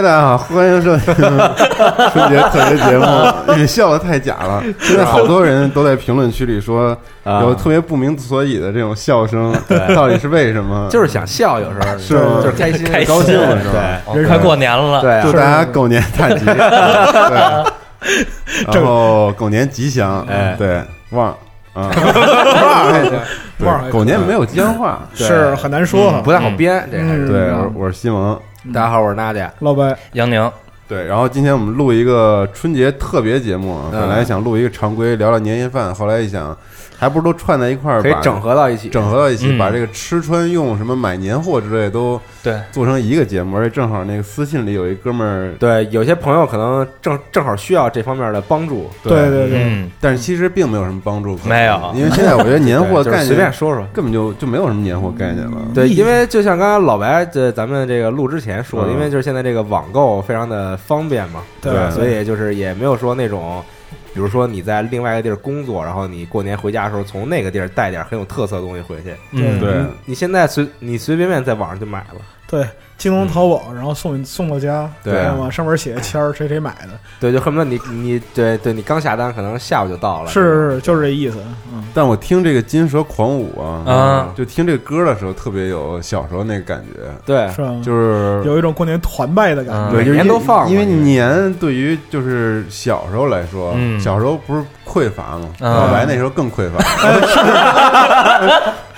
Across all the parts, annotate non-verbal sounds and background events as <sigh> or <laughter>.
哎，大家好，欢迎收听 <laughs> 春节特别节目。<laughs> 你笑的太假了，现在好多人都在评论区里说啊。有特别不明所以的这种笑声，到底是为什么？就是想笑，有时候是吗？就是开心，开心。高兴了是吧？对快过年了，对啊祝大家狗年大吉，<laughs> 对，然后狗年吉祥，哎。对，旺。啊，对旺还对，狗年没有吉祥话，是很难说。哈。不太好编，这还是。对，我我是西蒙，大家好，我是娜姐，老白，杨宁，对，然后今天我们录一个春节特别节目啊，嗯本来想录一个常规聊聊年夜饭，后来一想，还不如都串在一块儿，把可以整合到一起，整合到一起，嗯把这个吃穿用什么买年货之类都对，做成一个节目，而且正好那个私信里有一哥们儿，对，有些朋友可能正正好需要这方面的帮助，对对对，嗯，但是其实并没有什么帮助，没有因为现在我觉得年货 <laughs> 概念就是随便说说。根本就就没有什么年货概念了，对，因为就像刚才老白在咱们这个录之前说的，嗯因为就是现在这个网购非常的方便嘛，对。对所以就是也没有说那种，比如说你在另外一个地儿工作，然后你过年回家的时候从那个地儿带点很有特色的东西回去，嗯对。你现在随你随便便在网上就买了，对，京东、淘宝，然后送送到家，对。吗？上面写个签儿，谁谁买的，对，就恨不得你你对对你刚下单，可能下午就到了，是是是，就是这意思。嗯，但我听这个金蛇狂舞啊，啊就听这个歌的时候，特别有小时候那个感觉，对，是吧？就是有一种过年团拜的感觉。嗯。对，年都放嘛因为这个。年对于就是小时候来说，嗯。小时候不是匮乏吗？嗯。老白那时候更匮乏，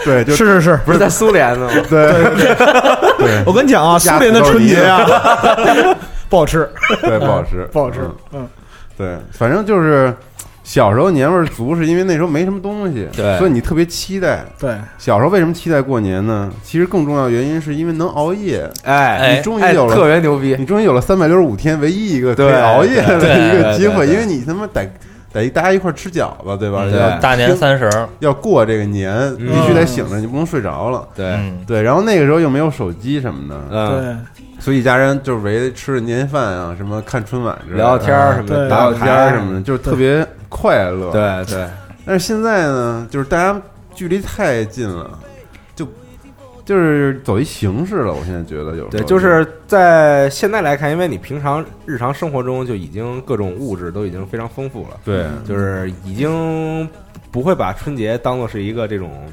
对，就是是是，不是在苏联呢吗？对对 <laughs> 我跟你讲啊，苏联的春节啊，<laughs> 不好吃，对，不好吃，<laughs> 不好吃嗯。嗯，对，反正就是小时候年味儿足，是因为那时候没什么东西，对所以你特别期待。对，小时候为什么期待过年呢？其实更重要的原因是因为能熬夜，哎哎你终于哎，有了特别牛逼，你终于有了三百六十五天唯一一个可以对熬夜的一个机会，因为你他妈得得大家一块儿吃饺子，对吧？对要大年三十，要过这个年，必须得醒着，你不能睡着了。对，嗯，对，然后那个时候又没有手机什么的，嗯，对，所以一家人就是围着吃着年夜饭啊，什么看春晚之类的聊聊天儿什么的，打打牌什么的，就是特别快乐。，对对，但是现在呢，就是大家距离太近了，就就是走一形式了。我现在觉得有对，就是在现在来看，因为你平常日常生活中就已经各种物质都已经非常丰富了，对，就是已经不会把春节当做是一个这种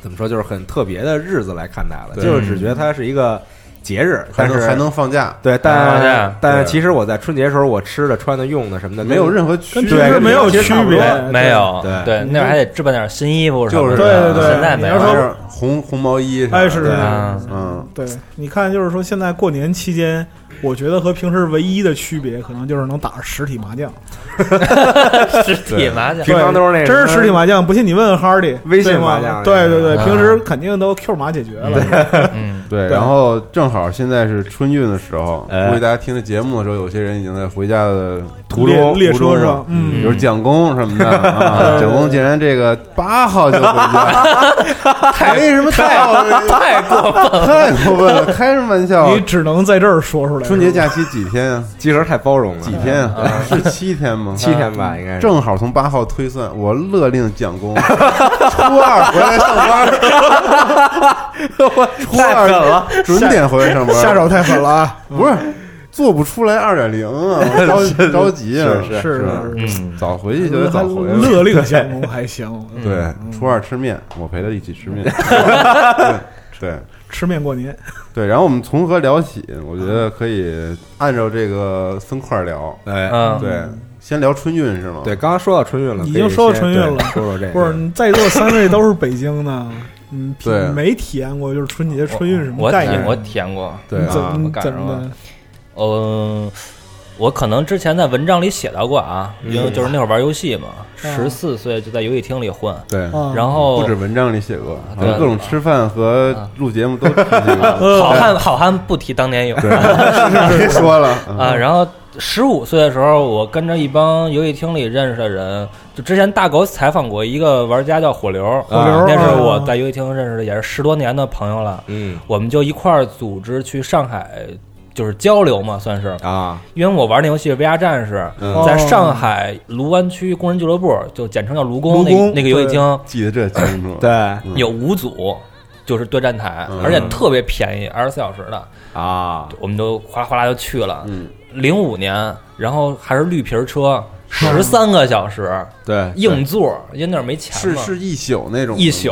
怎么说，就是很特别的日子来看待了，就是只觉得它是一个节日，但是还能放假，对，放但但其实我在春节的时候，我吃的、穿的、用的什么的，没有任何区跟别，平时没有区别，没有，对对，那会儿还得置办点新衣服什么的，就是。对对对。现在没有说红红毛衣哎是对啊，嗯，对，你看，就是说现在过年期间，我觉得和平时唯一的区别，可能就是能打实体麻将。<laughs> 实体麻将，平常都是那真是实体麻将，不信你问问哈迪，微信麻将对对对，啊平时肯定都 Q 码解决了。嗯，对。然后正好现在是春运的时候，哎估计大家听着节目的时候，有些人已经在回家的途中列途中了车上，嗯，比如蒋工什么的啊，<laughs> 蒋工竟然这个八号就回家，<laughs> 为什么太 <laughs> 太过分了，太过分了？开什么玩笑啊？你只能在这儿说出来。春节假期几天啊？集合太包容了，几天啊？是七天吗？七天吧，应该是。正好从八号推算，我勒令蒋工初二回来上班，初二了，<laughs> 准点回来上班。<laughs> 下手太狠了啊！<laughs> 不是做不出来二点零啊，我着着急啊！是是是嗯，早回去就得早回来。勒令建功还行，嗯对，初二吃面，我陪他一起吃面。对对吃面过年。对，然后我们从何聊起？我觉得可以按照这个分块聊。哎，嗯，对，先聊春运是吗？对，刚刚说到春运了，已经说到春运了说说这个。不是，你在座三位都是北京的，嗯，对没体验过就是春节春运什么我概念？体我体验过，对。你怎啊我么怎么的？嗯，我可能之前在文章里写到过啊，因为就是那会儿玩游戏嘛，嗯十四岁就在游戏厅里混，对，啊然后不止文章里写过，对。各种吃饭和录节目都提过。呃 <laughs> 好汉好汉不提当年勇。对，<laughs> <laughs> 别说了。啊。然后十五岁的时候，我跟着一帮游戏厅里认识的人，就之前大狗采访过一个玩家叫火流，火流那是啊。我在游戏厅认识的，也是十多年的朋友了。嗯。我们就一块儿组织去上海，就是交流嘛，算是。啊，因为我玩那游戏是 VR 战士，嗯。在上海卢湾区工人俱乐部，就简称叫卢工那那个游戏厅，记得这清楚。对，嗯。有五组，就是对战台，嗯。而且特别便宜，二十四小时的，啊，我们都哗啦哗啦就去了。嗯，零五年，然后还是绿皮儿车，十三个小时对，硬座，因为那儿没钱是嘛，是一宿那种。一宿。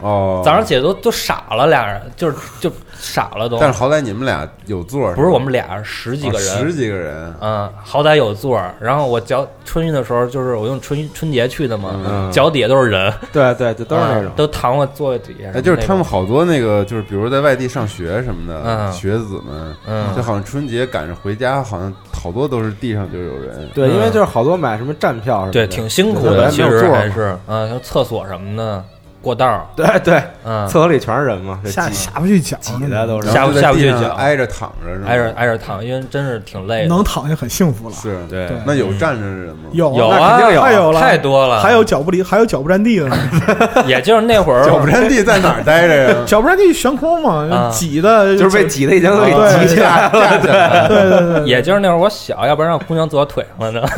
哦，早上起来都都傻了，俩人就是就傻了都。但是好歹你们俩有座儿，不是我们俩十几个人，哦十几个人，嗯，好歹有座儿。然后我脚春运的时候，就是我用春春节去的嘛，嗯。脚底下都是人，对对，就都是那种。啊，都躺我座位底下。哎，就是他们，好多那个，就是比如在外地上学什么的嗯。学子们，嗯。就好像春节赶着回家，好像好多都是地上就有人，对，嗯。因为就是好多买什么站票什么的，对，挺辛苦的，其实没有座嘛。还是，嗯，像厕所什么的，过道儿，对对，嗯。厕，所里全是人嘛，这挤下下不去脚。挤的都是。下不下不去脚。挨着躺着，是吗挨着挨着躺，因为真是挺累的。能躺下很幸福了。是，对。对。那有站着的人吗？有有那肯定啊，有太有了，太多了，还有脚不离，还有脚不沾地的呢。<laughs> 也就是那会儿，脚不沾地在哪儿待着呀？<laughs> 脚不沾地悬空嘛，啊。挤的 <laughs> 就是被挤的已经都给挤起来了，对对对，也就是那会儿我小，要不然让姑娘坐我腿上了呢。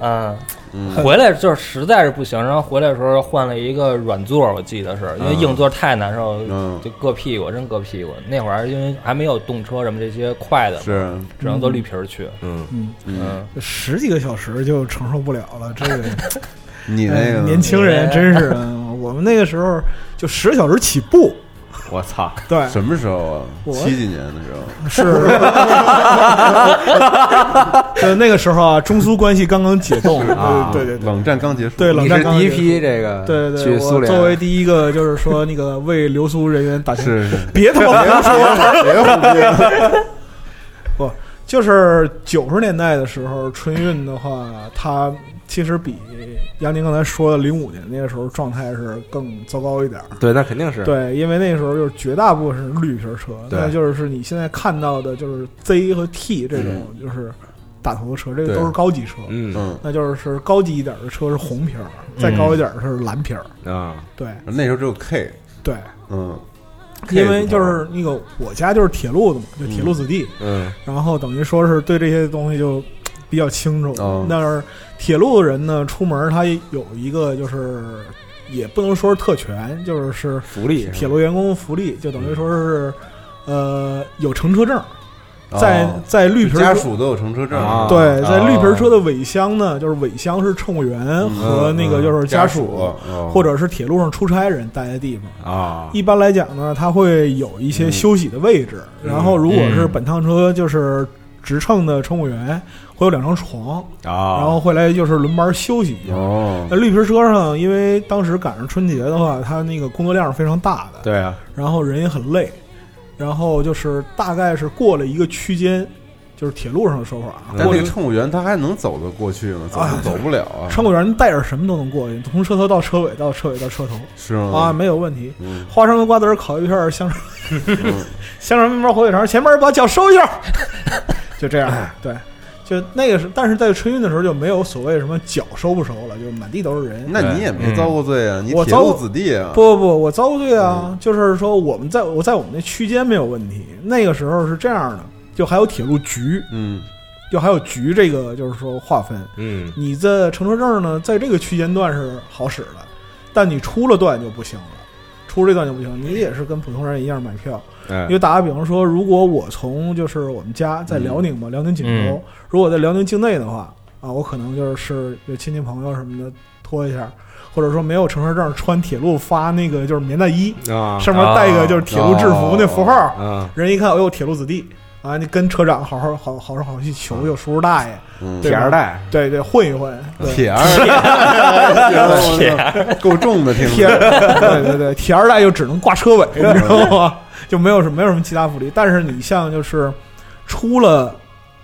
嗯，嗯回来就是实在是不行，然后回来的时候换了一个软座，我记得是因为硬座太难受，嗯。就硌屁股，真硌屁股。那会儿因为还没有动车什么这些快的，是，只能坐绿皮儿去。嗯，嗯，嗯，嗯，十几个小时就承受不了了。这个 <laughs> 你那个哎年轻人真是，嗯我们那个时候就十个小时起步，我操，对，什么时候啊？我七几年的时候，是，<laughs> 对，那个时候啊，中苏关系刚刚解冻，啊。对对对冷战刚结束，对，冷你战是第一批刚刚结束这个对对对，去苏联，我作为第一个就是说那个为留苏人员打电话，是是，别他妈胡说，别胡说，<laughs> 不，就是九十年代的时候，春运的话，它其实比杨宁刚才说的零五年那个时候状态是更糟糕一点儿。对，那肯定是，对，因为那时候就是绝大部分是绿皮车，那就是你现在看到的，就是 Z 和 T 这种就是大头的车，这个都是高级车。嗯。嗯，那就是高级一点的车是红皮儿，再高一点是蓝皮儿。啊，对。那时候只有 K，对，嗯，因为就是那个我家就是铁路的嘛，就铁路子弟，嗯。然后等于说是对这些东西就比较清楚。哦。但是铁路的人呢，出门他有一个就是也不能说是特权，就是是福利铁路员工福利，就等于说是呃有乘车证，在哦。在绿皮车。家属都有乘车证。啊。对，在绿皮哦车的尾箱呢，就是尾箱是乘务员和那个就是家属，哦。或者是铁路上出差人待的地方。啊，一般来讲呢，它会有一些休息的位置。嗯然后，如果是嗯。本趟车就是直乘的乘务员，会有两张床，啊，然后会来就是轮班休息一下。哦那绿皮车上，因为当时赶上春节的话，它那个工作量是非常大的，对啊，然后人也很累，然后就是大概是过了一个区间，就是铁路上的说法啊，但过一个那个乘务员他还能走得过去吗？走啊走不了啊，<laughs> 乘务员带着什么都能过去，从车头到车尾到车尾到车头是吗？啊，没有问题。嗯，花生、瓜子儿、烤鱼片儿、香肠。嗯香肠、面包、火腿肠，前面把脚收一下，就这样。<clears throat> 对，就那个是，但是在春运的时候就没有所谓什么脚收不收了，就满地都是人。那你也没遭过罪啊，你我铁路子弟啊，不不不，我遭过罪啊！就是说，我们在我在我们那区间没有问题。那个时候是这样的，就还有铁路局，嗯，就还有局这个就是说划分。嗯你的乘车证呢，在这个区间段是好使的，但你出了段就不行了。出这段就不行，你也是跟普通人一样买票。哎。因为打个比方说，如果我从就是我们家在辽宁嘛，辽宁锦州，嗯。如果在辽宁境内的话，啊，我可能就是有亲戚朋友什么的拖一下，或者说没有乘车证，穿铁路发那个就是棉大衣，啊，上面带一个就是铁路制服那符号，嗯人一看，哎呦，铁路子弟啊，你跟车长好好好好好好去求求叔叔大爷，嗯，铁二代，对对，混一混，对铁二，铁够重的，听铁着，对对对，铁二代就只能挂车尾，你知道吗？就没有什没有什么其他福利。但是你像就是出了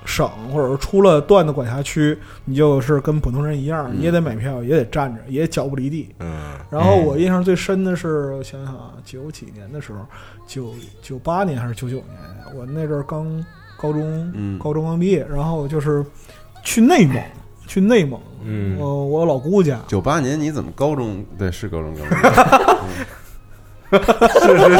省或者说出了段的管辖区，你就是跟普通人一样，你也得买票，也得站着，也脚不离地。嗯然后我印象最深的是，我想想啊，九几年的时候，九九八年还是九九年，我那阵儿刚高中，嗯高中刚毕业，然后就是去内蒙，去内蒙，嗯我我老姑家，九八年你怎么高中？对，是高中高中，嗯 <laughs> 是是是，你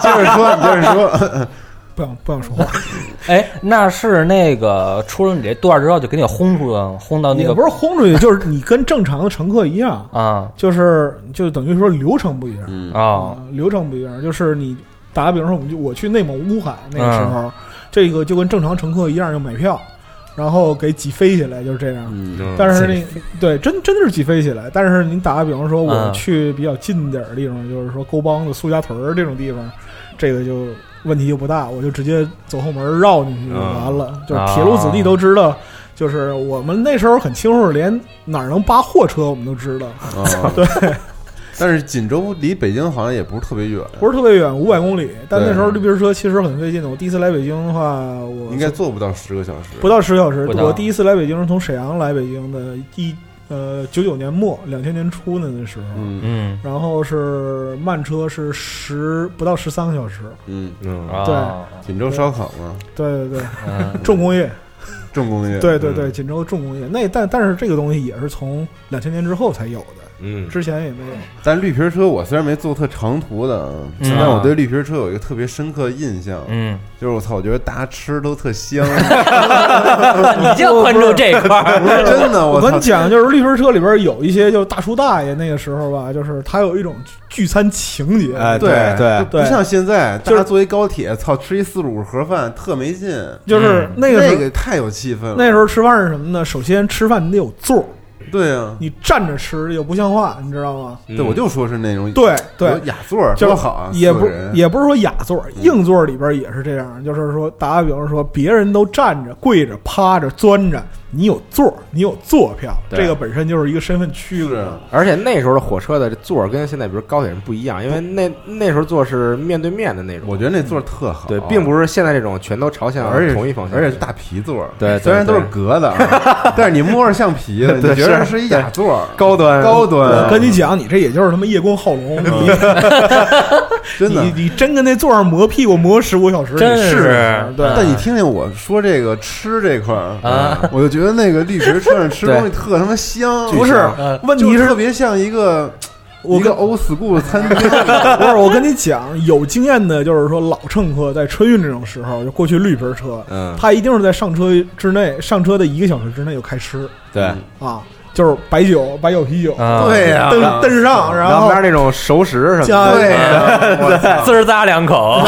接着说，你接着说，不想不想说话，<laughs> 哎，那是那个出了你这段儿之后就给你轰出去，轰到那个也不是轰出去，就是你跟正常的乘客一样，啊。就是就等于说流程不一样嗯。啊。啊，流程不一样，就是你打个比方说，我们就我去内蒙乌海那个时候，嗯这个就跟正常乘客一样，要买票，然后给挤飞起来，就是这样。但是那对真真的是挤飞起来，但是你打个比方说，我嗯去比较近点儿的地方，就是说沟帮子、苏家屯儿这种地方，这个就问题就不大，我就直接走后门绕进去就完了。就是铁路子弟都知道，就是我们那时候很清楚，连哪儿能扒货车我们都知道，啊，<laughs> 对，但是锦州离北京好像也不是特别远，不是特别远，五百公里。但那时候绿皮车其实很费劲的。我第一次来北京的话，我应该坐不到十个小时。不到十小时。我第一次来北京是从沈阳来北京的，一呃九九年末两千年初的那时候。嗯嗯然后是慢车是十不到十三个小时，嗯，嗯啊对锦州烧烤嘛，对对对，嗯重工业，重工业。对对对，锦州重工业。那但但是这个东西也是从两千年之后才有的，嗯。之前也没有。但绿皮车我虽然没坐特长途的，嗯。但我对绿皮车有一个特别深刻的印象，嗯，就是我操，我觉得大家吃都特香，<laughs> 你就关注这块儿，真的，操。我跟你讲，就是绿皮车里边有一些就是大叔大爷那个时候吧，就是他有一种聚餐情节，哎对对就对不像现在，大就是家坐一高铁，操，吃一四十五盒饭特没劲，就是嗯那个时候那个太有气氛了。那时候吃饭是什么呢？首先吃饭你得有座儿，对啊，你站着吃又不像话，你知道吗？嗯。对，我就说是那种对对，雅座多好啊，也不也不是说雅座，硬座里边也是这样，就是说打个比方说，别人都站着、跪着、趴着、钻着，你有座，你有坐票，对。这个本身就是一个身份区是隔。而且那时候的火车的座儿跟现在比如高铁上不一样，因为那那时候座是面对面的那种，我觉得那座儿特好，对，并不是现在这种全都朝向而且同一方向，而且是大皮座儿，对对虽然都是对。革的啊，<laughs> 但是你摸着像皮的，你对觉得是。是一雅座儿，<laughs> 高端。高端。我跟你讲，你这也就是他妈叶公好龙，<laughs> 真的。你。你真跟那座上磨屁股磨十五个小时，真是。对。但你听听我说这个吃这块儿啊，我就觉得那个绿皮车上吃东西特他妈香，不是嗯问题是特别像一个我跟一个 old school 的餐厅，<laughs> 不是我跟你讲，有经验的，就是说老乘客在春运这种时候，就过去绿皮车，嗯，他一定是在上车之内，上车的一个小时之内就开吃。对，啊，就是白酒、白酒、啤酒，啊。对呀，蹬蹬上，然后旁边那种熟食什么的，对。呀，<laughs> 我操，滋儿咂两口，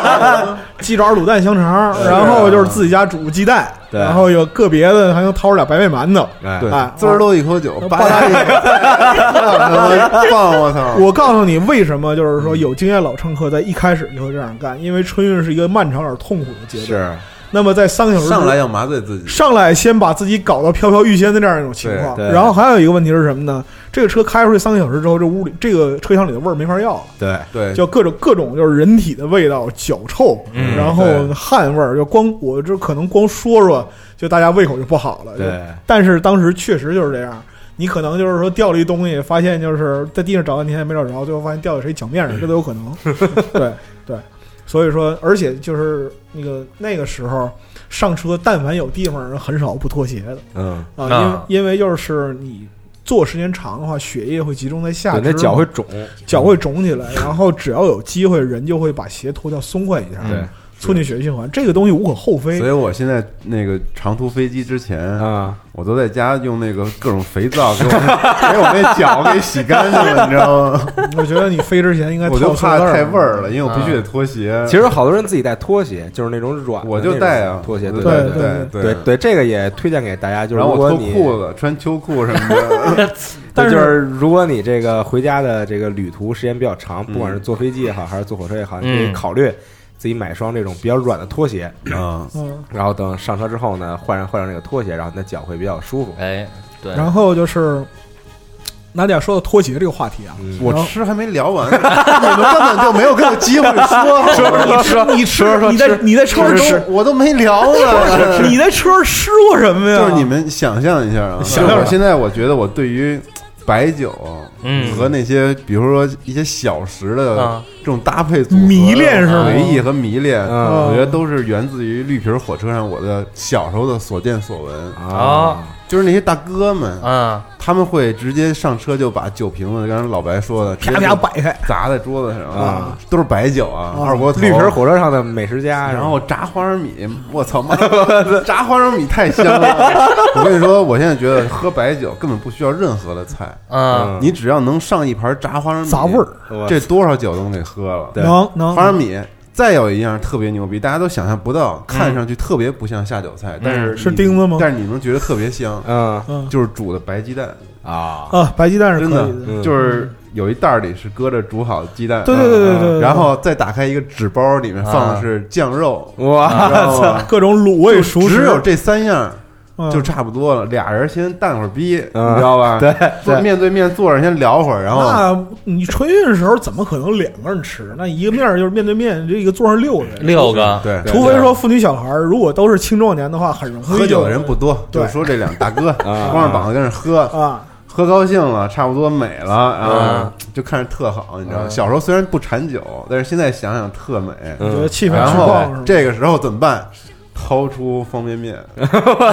<laughs> 鸡爪、卤蛋、香肠，然后就是自己家煮鸡蛋，对。然后有个别的还能掏出俩白面馒头。哎对。哎，滋儿都一口酒，啊吧嗒一口，棒！我操！<laughs> 我告诉你，为什么就是说有经验老乘客在一开始就会这样干？因为春运是一个漫长而痛苦的阶段。是，那么在三个小时上来要麻醉自己，上来先把自己搞到飘飘欲仙的这样一种情况，对对。然后还有一个问题是什么呢？这个车开出去三个小时之后，这屋里这个车厢里的味儿没法要了，对，对，就各种各种就是人体的味道、脚臭，嗯。然后汗味儿，就光我这可能光说说，就大家胃口就不好了。对，但是当时确实就是这样。你可能就是说掉了一东西，发现就是在地上找半天也没找着，最后发现掉在谁脚面上，这都有可能。对 <laughs> 对，所以说，而且就是那个那个时候上车，但凡有地方，人很少不脱鞋的。嗯，啊，啊因为因为就是你坐时间长的话，血液会集中在下对，肢，那脚会肿，脚会肿起来，然后只要有机会，人就会把鞋脱掉松快一下，对促进血液循环，这个东西无可厚非所以。我现在那个长途飞机之前，啊，我都在家用那个各种肥皂给我给我那脚给洗干净了，你知道吗？<laughs> 我觉得你飞之前应该我就怕太味儿了，因为我必须得脱鞋。其实好多人自己带拖鞋，就是那种软的我就带啊，拖鞋，对对对对对对，这个也推荐给大家，就是我脱如果你裤子，穿秋裤什么的。<laughs> 但是对就是如果你这个回家的这个旅途时间比较长，嗯不管是坐飞机也好，还是坐火车也好，你可以嗯考虑自己买双这种比较软的拖鞋，啊，嗯，然后等上车之后呢，换上换上这个拖鞋，然后你的脚会比较舒服。哎，对，然后就是娜迪亚说到拖鞋这个话题啊，嗯，我吃还没聊完，你们根本就没有给我机会说。<laughs> 说说你吃你在 <laughs> 你在车上都吃，我都没聊呢。你在车上吃过什么呀？就是你们想象一下啊，想象。就我现在我觉得我对于白酒嗯。和那些比如说一些小食的啊。这种搭配组合迷恋是吗？回忆和迷恋，嗯。我觉得都是源自于绿皮火车上我的小时候的所见所闻。啊，就是那些大哥们，啊，他们会直接上车就把酒瓶子，刚才老白说的，啪啪摆开，砸在桌子上啊，都是白酒啊，啊。二锅头、绿皮火车上的美食家，然后炸花生米，我操妈，<laughs> 炸花生米太香了！我跟你说，我现在觉得喝白酒根本不需要任何的菜，嗯，你只要能上一盘炸花生米，杂味儿，这多少酒都能给喝了。对。能能。花生米。再有一样特别牛逼，大家都想象不到，看上去特别不像下酒菜，但是是钉子吗？但是你能觉得特别香，嗯。嗯就是煮的白鸡蛋，啊，啊，白鸡蛋是真的就是有一袋儿里是搁着煮好的鸡蛋，对对对对对对，然后再打开一个纸包，里面放的是酱肉，哇你知道吗？<laughs> 各种卤味熟食，只有这三样嗯就差不多了。俩人先淡会儿逼，你嗯知道吧？<laughs> 对坐面对面坐着先聊会儿，然后那你春运的时候怎么可能两个人吃？那一个面儿就是面对面，这一个桌上六个人，六个，对，除非说妇女小孩儿如果都是青壮年的话，很容易喝酒的人不多，对就说这两大哥 <laughs> 啊光着膀子跟那喝，啊，喝高兴了，差不多美了，啊嗯，就看着特好，你知道？嗯小时候虽然不馋酒，但是现在想想特美。嗯觉得气氛然后？这个时候怎么办？掏出方便面，<laughs>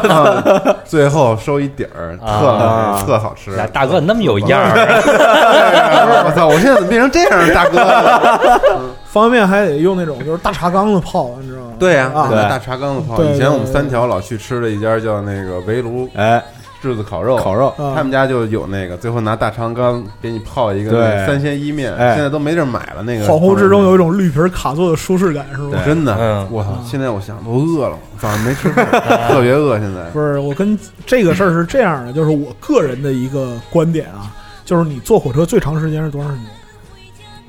啊最后收一底儿，特啊，特好吃。大哥那么有样儿，<laughs> 我操！我现在怎么变成这样了大哥了？<laughs> 方便面还得用那种就是大茶缸子泡，你知道吗？对呀，啊，对大茶缸子泡。以前我们三条老去吃的一家叫那个围炉哎，炙子烤肉，烤肉啊他们家就有那个，最后拿大长缸给你泡一个三鲜伊面，哎现在都没地儿买了。那个恍惚之中有一种绿皮儿卡座的舒适感，是吧？真的嗯，我操！现在我想都饿了，<laughs> 早上没吃饭，<laughs> 特别饿。现在不是，我跟这个事儿是这样的，就是我个人的一个观点啊，就是你坐火车最长时间是多长时间？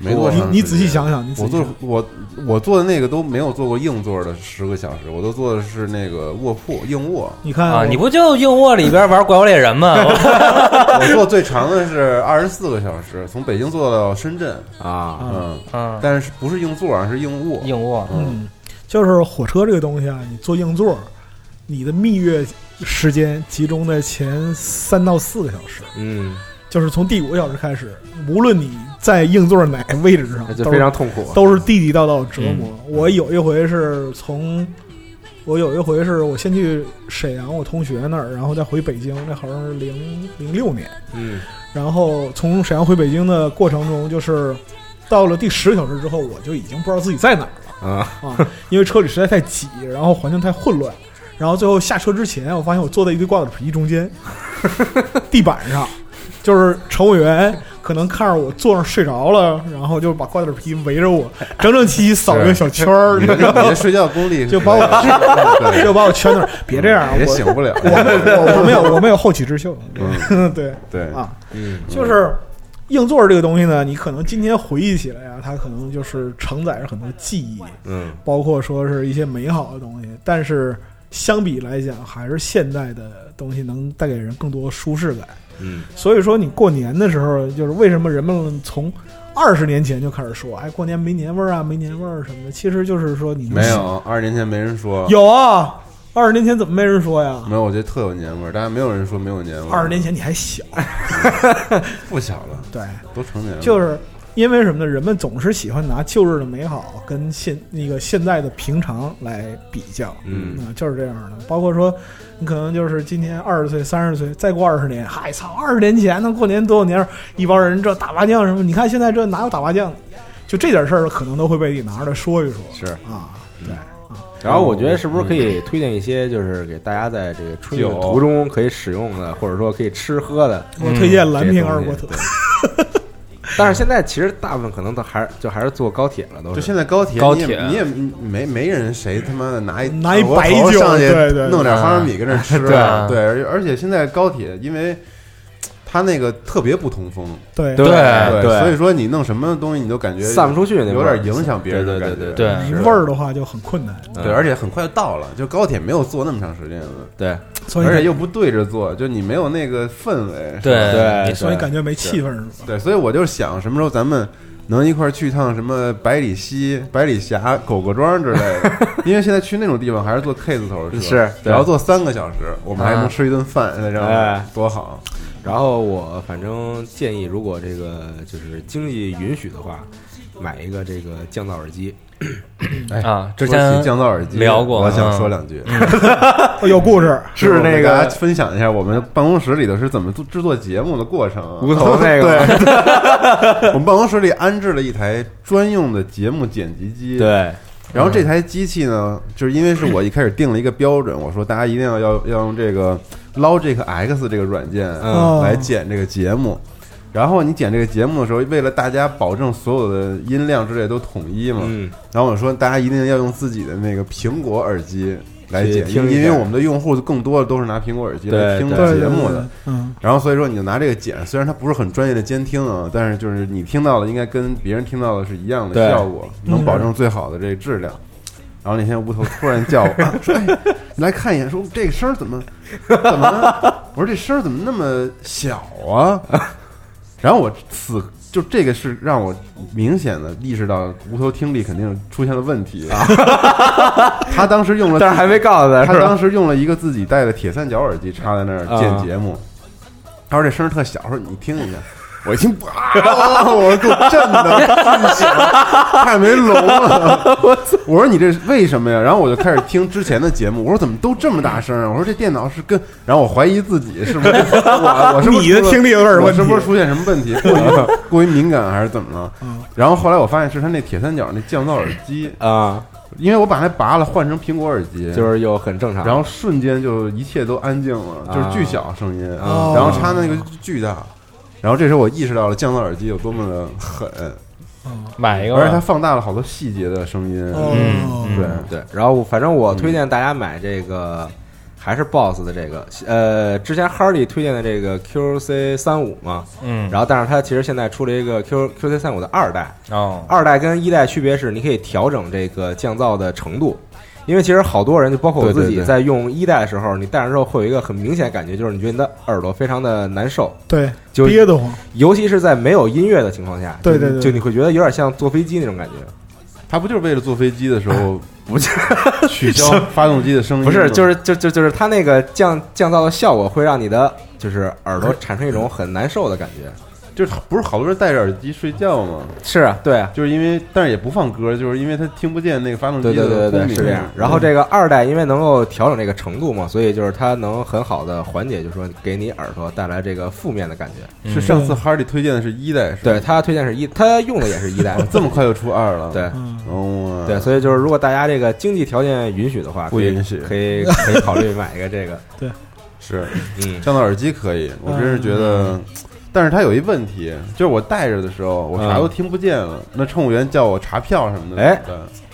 没多长时间。你你仔细想想，你仔我坐我我坐的那个都没有坐过硬座的十个小时，我都坐的是那个卧铺硬卧。你看啊，你不就硬卧里边玩怪物猎人吗？<laughs> 我坐最长的是二十四个小时，从北京坐到深圳。啊，嗯，嗯，但是不是硬座啊，是硬卧。硬卧，嗯，就是火车这个东西啊，你坐硬座，你的蜜月时间集中在前三到四个小时，嗯，就是从第五个小时开始，无论你在硬座哪个位置上那，就非常痛苦。都是地地道道折磨。我有一回是从，我有一回是我先去沈阳我同学那儿，然后再回北京，那好像是零零六年，嗯然后从沈阳回北京的过程中，就是到了第十个小时之后，我就已经不知道自己在哪儿了。啊，啊，因为车里实在太挤，然后环境太混乱，然后最后下车之前，我发现我坐在一堆瓜子皮中间，地板上，就是乘务员可能看着我坐上睡着了，然后就把瓜子皮围着我，整整齐齐扫一个小圈儿，你的 <laughs> 你你知道吗睡觉功力就把我 <laughs> 就把我圈那儿，别这样，也我醒不了。我我我没有我没有后起之秀，<laughs> 对对，啊，嗯，就是硬座这个东西呢，你可能今天回忆起来啊，它可能就是承载着很多记忆，嗯。包括说是一些美好的东西，但是相比来讲，还是现代的东西能带给人更多舒适感。嗯所以说，你过年的时候，就是为什么人们从二十年前就开始说，哎，过年没年味儿啊，没年味儿什么的，其实就是说你没有，二十年前没人说。有啊，二十年前怎么没人说呀？没有，我觉得特有年味儿，大家没有人说没有年味儿。二十年前你还小，<laughs> 不小了，<laughs> 对，都成年了。就是因为什么呢？人们总是喜欢拿旧日的美好跟现那个现在的平常来比较，嗯啊，就是这样的。包括说，你可能就是今年二十岁、三十岁，再过二十年，嗨操，二十年前呢，过年多少年，一帮人这打麻将什么，你看现在这哪有打麻将？就这点事儿，可能都会被你拿出来说一说。是。啊，对，然后我觉得是不是可以推荐一些，就是给大家在这个春运酒途中可以使用的，或者说可以吃喝的。我推荐蓝瓶二锅头。<laughs> 但是现在其实大部分可能都还是就还是坐高铁了，都。就现在高铁，高铁。你也你也没没人谁他妈的拿一拿一白酒上去对对弄点花生米跟那吃，<laughs> 对啊。对，而而且现在高铁因为它那个特别不通风，对。对对所以说你弄什么东西你都感觉散不出去有点影响别人的感觉，对对。你味儿的话就很困难，嗯。对，而且很快就到了，就高铁没有坐那么长时间了，对。所以而且又不对着坐，就你没有那个氛围，对对所以感觉没气氛是吧？对，所以我就想什么时候咱们能一块儿去一趟什么百里溪、百里峡、狗狗庄之类的，<laughs> 因为现在去那种地方还是坐 K 字头的车，是只要坐三个小时，我们还能吃一顿饭，那这哎。样多好。然后我反正建议，如果这个就是经济允许的话，买一个这个降噪耳机。啊，之前起降噪耳机聊过我想嗯说两句。哦 <laughs> 有故事，是那个分享一下我们办公室里头是怎么做制作节目的过程啊。<laughs> 无头那个，<laughs> 我们办公室里安置了一台专用的节目剪辑机。，对，然后这台机器呢，就是因为是我一开始定了一个标准，我说大家一定要要要用这个 Logic X 这个软件嗯来剪这个节目。然后你剪这个节目的时候，为了大家保证所有的音量之类都统一嘛，嗯，然后我说大家一定要用自己的那个苹果耳机来剪，因为我们的用户更多的都是拿苹果耳机来听节目的。，嗯，然后所以说你就拿这个剪，虽然它不是很专业的监听啊，但是就是你听到的应该跟别人听到的是一样的效果，能保证最好的这个质量。然后那天无头突然叫我、啊 <laughs> 说：“哎，你来看一眼，说这个声儿怎么怎么？”我说：“这声儿怎么那么小啊？”然后我此就这个是让我明显的意识到无头听力肯定出现了问题啊。<laughs> 他当时用了，但是还没告诉他他？当时用了一个自己带的铁三角耳机插在那儿啊剪节目，他说这声儿特小，说你听一下。我一听，<laughs> 啊！我给我震的巨响，太没聋了。<laughs> 我我说你这为什么呀？然后我就开始听之前的节目，我说怎么都这么大声啊？我说这电脑是跟……然后我怀疑自己是不是我我是不是 <laughs> 你的听力有点我问题是不是出现什么问题？过于过于敏感还是怎么了？嗯然后后来我发现是他那铁三角那降噪耳机，啊，因为我把它拔了换成苹果耳机，就是又很正常。然后瞬间就一切都安静了，就是巨小声音，啊然后插那个巨大，然后这时候我意识到了降噪耳机有多么的狠，买一个吧，而且它放大了好多细节的声音。哦，嗯对，对，然后反正我推荐大家买这个，还是 BOSS 的这个，呃，之前 Hardy 推荐的这个 QC 三五嘛，嗯，然后但是它其实现在出了一个 Q QC 三五的二代，哦，二代跟一代区别是你可以调整这个降噪的程度。因为其实好多人，就包括我自己，在用一代的时候，你戴上之后会有一个很明显的感觉，就是你觉得你的耳朵非常的难受，对，就憋得慌，尤其是在没有音乐的情况下，就对对对就你会觉得有点像坐飞机那种感觉。它不就是为了坐飞机的时候 <laughs> 不是 <laughs> 取消发动机的声音？不是，就是就就就是它那个降降噪的效果会让你的就是耳朵产生一种很难受的感觉。就是不是好多人戴着耳机睡觉吗？是啊，对啊，就是因为但是也不放歌，就是因为他听不见那个发动机对对对对对，的轰鸣是这样。然后这个二代因为能够调整这个程度嘛，所以就是它能很好的缓解，就是说给你耳朵带来这个负面的感觉。是上次 Hardy 推荐的是一代，是吧？对，他推荐是一，他用的也是一代。<laughs> 这么快就出二了，对嗯，哦，对，所以就是如果大家这个经济条件允许的话，可以不允许。可以可以考虑买一个这个。<laughs> 对。是。嗯。降噪耳机可以，我真是觉得，但是它有一问题，就是我戴着的时候，我啥都听不见了。那乘务员叫我查票什么的，哎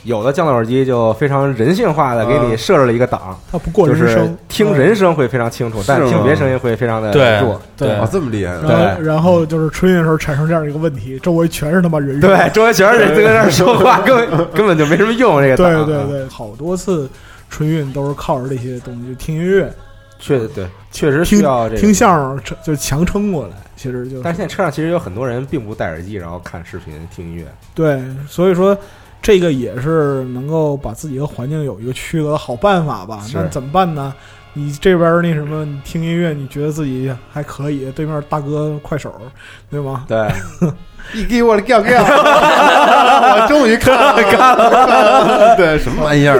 有的降噪耳机就非常人性化的给你啊设置了一个档，它不过就是人声，听人声会非常清楚，但听别声音会非常的对弱。对哦，这么厉害对？然后然后就是春运的时候产生这样一个问题，周围全是他妈人声，对，<laughs> 周围全是人在那说话，根本 <laughs> 根本就没什么用。这个档对对，对，好多次春运都是靠着这些东西，就听音乐、确对，确实需要这个听。相声，撑就强撑过来。其实就但是现在车上其实有很多人并不戴耳机，然后看视频、听音乐。对，所以说这个也是能够把自己和环境有一个区隔的好办法吧。那怎么办呢？你这边那什么，你听音乐，你觉得自己还可以，对面大哥快手，对吗？<laughs> 对，你给我的叫叫，<laughs> 我终于看了 <laughs> 看了，对，什么玩意儿？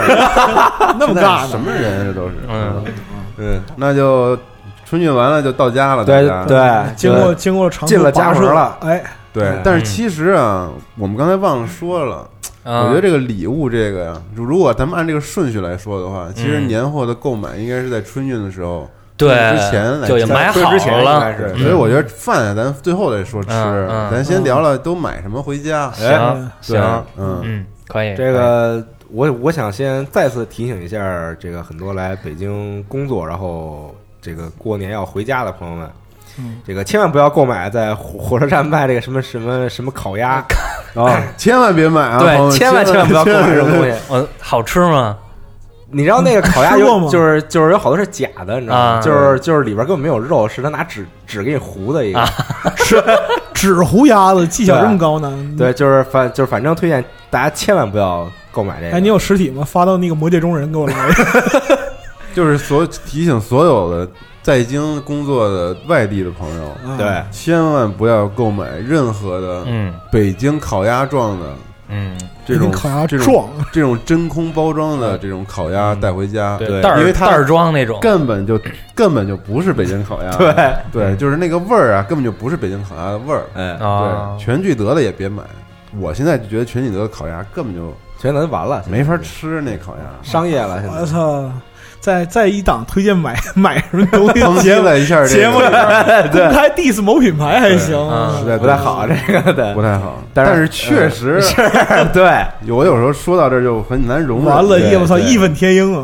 那么大呢？什么人啊这都是？嗯，嗯，那就春运完了就到家了，对大家对，经过经过了长途进了家门跋涉了哎，对嗯。但是其实啊，我们刚才忘了说了，啊我觉得这个礼物这个呀，就如果咱们按这个顺序来说的话，其实嗯年货的购买应该是在春运的时候，对之前来讲就也买好在之前应了该，是嗯所以我觉得饭咱最后再说吃，嗯嗯咱先聊聊都买什么回家。哎行对行，嗯，嗯，可以这个我我想先再次提醒一下，这个很多来北京工作，然后这个过年要回家的朋友们，嗯这个千万不要购买在火火车站卖这个什么什么什么烤鸭，啊，<laughs> 千万别买啊！对，千万千万不要购买这种东西。我好吃吗？你知道那个烤鸭吃过吗有就是就是有好多是假的，你知道吗？啊就是就是里边根本没有肉，是他拿纸纸给你糊的一个。啊 <laughs> 纸糊鸭子技巧这么高呢？<laughs> 对，就是反就是反正推荐大家千万不要购买这个。哎，你有实体吗？发到那个魔界中人给我来。<laughs> 就是所提醒所有的在京工作的外地的朋友，嗯对，千万不要购买任何的嗯。北京烤鸭状的嗯，这种烤鸭这种撞这种真空包装的这种烤鸭带回家，对。袋因为它袋儿装那种，根本就根本就不是北京烤鸭，<laughs> 对。对，就是那个味儿啊，根本就不是北京烤鸭的味儿。哎，啊对，，全聚德的也别买。我现在就觉得全聚德的烤鸭根本就全能完了，没法吃那烤鸭，商业了，现在。我操！在在一档推荐买 <laughs> 买什么东西？抨 <laughs> 击节目了一下这节目里个，边公开 diss 某品牌还行，嗯实在不太好，这个的不太好。但是确实是，<laughs> 对，我有时候说到这儿就很难容忍。完了，对我操，义愤填膺啊！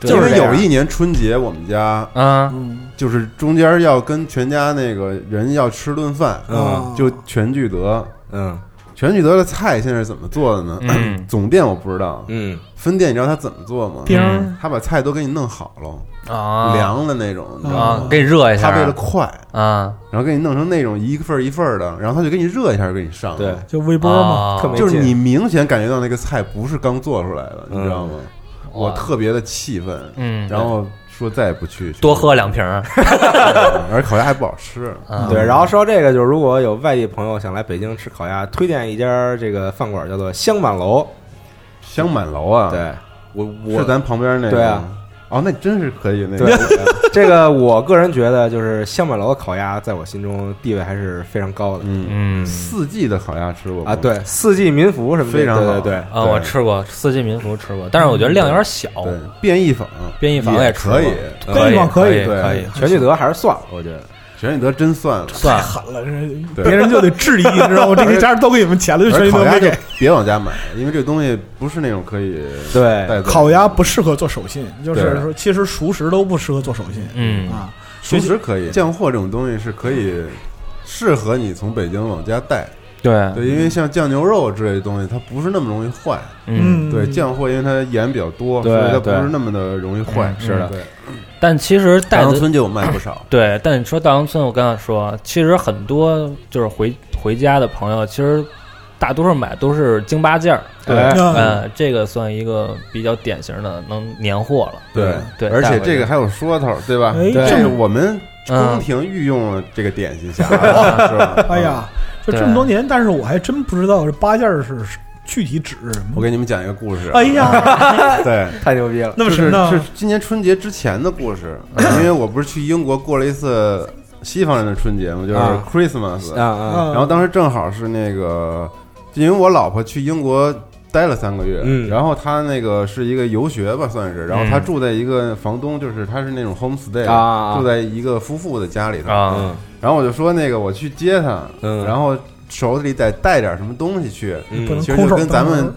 对。因为这样。有一年春节我们家啊，嗯就是中间要跟全家那个人要吃顿饭，嗯。就全聚德。嗯全聚德的菜现在是怎么做的呢？嗯。<clears throat> 总店我不知道，嗯，分店你知道他怎么做吗？嗯。他把菜都给你弄好了，啊，凉的那种，你知道吗啊，给你热一下，他为了快，啊，然后给你弄成那种一份一份的，然后他就给你热一下就给你上。对，就微波嘛，啊。就是你明显感觉到那个菜不是刚做出来的，你知道吗？我特别的气愤，嗯，然后说再也不去，多喝两瓶儿，<laughs> <laughs> 而且烤鸭还不好吃。啊对，然后说到这个，就是如果有外地朋友想来北京吃烤鸭，推荐一家这个饭馆叫做香满楼。香满楼啊，，对我我是咱旁边那个。对啊，哦，那真是可以那个。<laughs> 这个我个人觉得，就是香满楼的烤鸭，在我心中地位还是非常高的嗯，嗯四季的烤鸭吃过啊。，对，四季民福什么的，非常对对对，啊，我吃过四季民福吃过，但是我觉得量有点小，对，变异坊，变异坊也吃过可以，可以对可以，全聚德还是算了，我觉得。全聚德真算了。算太狠了，别人就得质疑，你知道吗？<laughs> 这些家都给你们钱了，就全聚德没给。别往家买，因为这个东西不是那种可以对烤鸭不适合做手信，就是说，其实熟食都不适合做手信嗯啊。熟食可以，酱货这种东西是可以适合你从北京往家带。对，对，因为像酱牛肉之类的东西，它不是那么容易坏。嗯，对，酱货因为它盐比较多，所以它不是那么的容易坏。嗯是的对，但其实大带的杨村就有卖不少。对，但你说大杨村，我刚才说，其实很多就是回回家的朋友，其实大多数买都是京八件儿，对嗯呃，这个算一个比较典型的能年货了。对对而且这个还有说头，对吧？哎对这是我们宫嗯廷御用这个点心匣子，<laughs> 是吧？哎呀，就这么多年，但是我还真不知道这八件儿是具体指什么。我给你们讲一个故事。哎呀，<laughs> 对，<laughs> 太牛逼了。那么是神呢？是今年春节之前的故事，<coughs> 因为我不是去英国过了一次西方人的春节嘛，就是啊。Christmas，啊啊，嗯然后当时正好是那个，因为我老婆去英国待了三个月，嗯。然后她那个是一个游学吧，算是，然后她嗯住在一个房东，就是她是那种 homestay，、啊住在一个夫妇的家里头，然后我就说那个我去接她，嗯。然后手里得带点什么东西去，嗯。其实跟咱们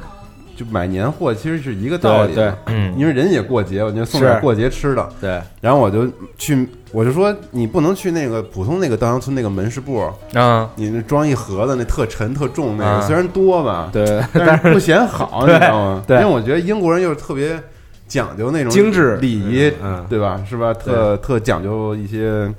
就买年货其实是一个道理，对对，嗯，因为人也过节，我就送点过节吃的，对，然后我就去，我就说你不能去那个普通那个稻香村那个门市部，啊，你那装一盒子那特沉特重那个，啊。虽然多吧，对，但是不显好，<laughs> 你知道吗？对。因为我觉得英国人又是特别讲究那种精致。礼仪，嗯，对吧？是吧？特特讲究一些，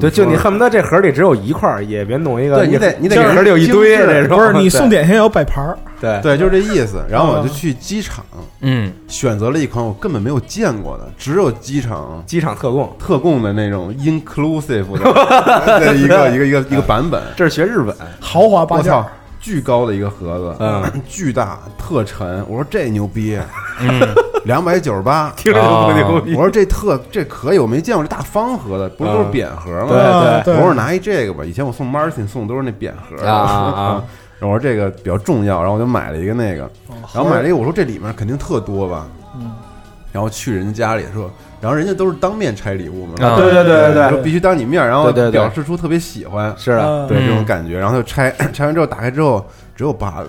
对，就你恨不得这盒里只有一块儿，也别弄一个，对你得你得这盒里有一堆不是你 <laughs> 送点心也要摆盘儿，<laughs> 对对，就是这意思。然后我就啊去机场嗯选择了一款我根本没有见过的，只有机场机场特供，特供的那种 <laughs> inclusive 的的一个一个一个一个版本。这是学日本，豪华八件儿，，巨高的一个盒子，嗯，<clears throat> 巨大，特沉。我说这牛逼，嗯，两百九十八。<laughs> 听着就不牛逼。我，说这特这可以，我没见过这大方盒子，不是都是嗯扁盒吗？对啊对，我说拿一这个吧，以前我送 Martin 送的都是那扁盒。啊啊啊。<laughs> 然后我说这个比较重要，然后我就买了一个那个，然后买了一个，我说这里面肯定特多吧，嗯，然后去人家家里说，然后人家都是当面拆礼物嘛，啊对对对对就必须当你面，然后对对对表示出特别喜欢，是的，嗯对嗯这种感觉，然后就拆，拆完之后打开之后只有八个，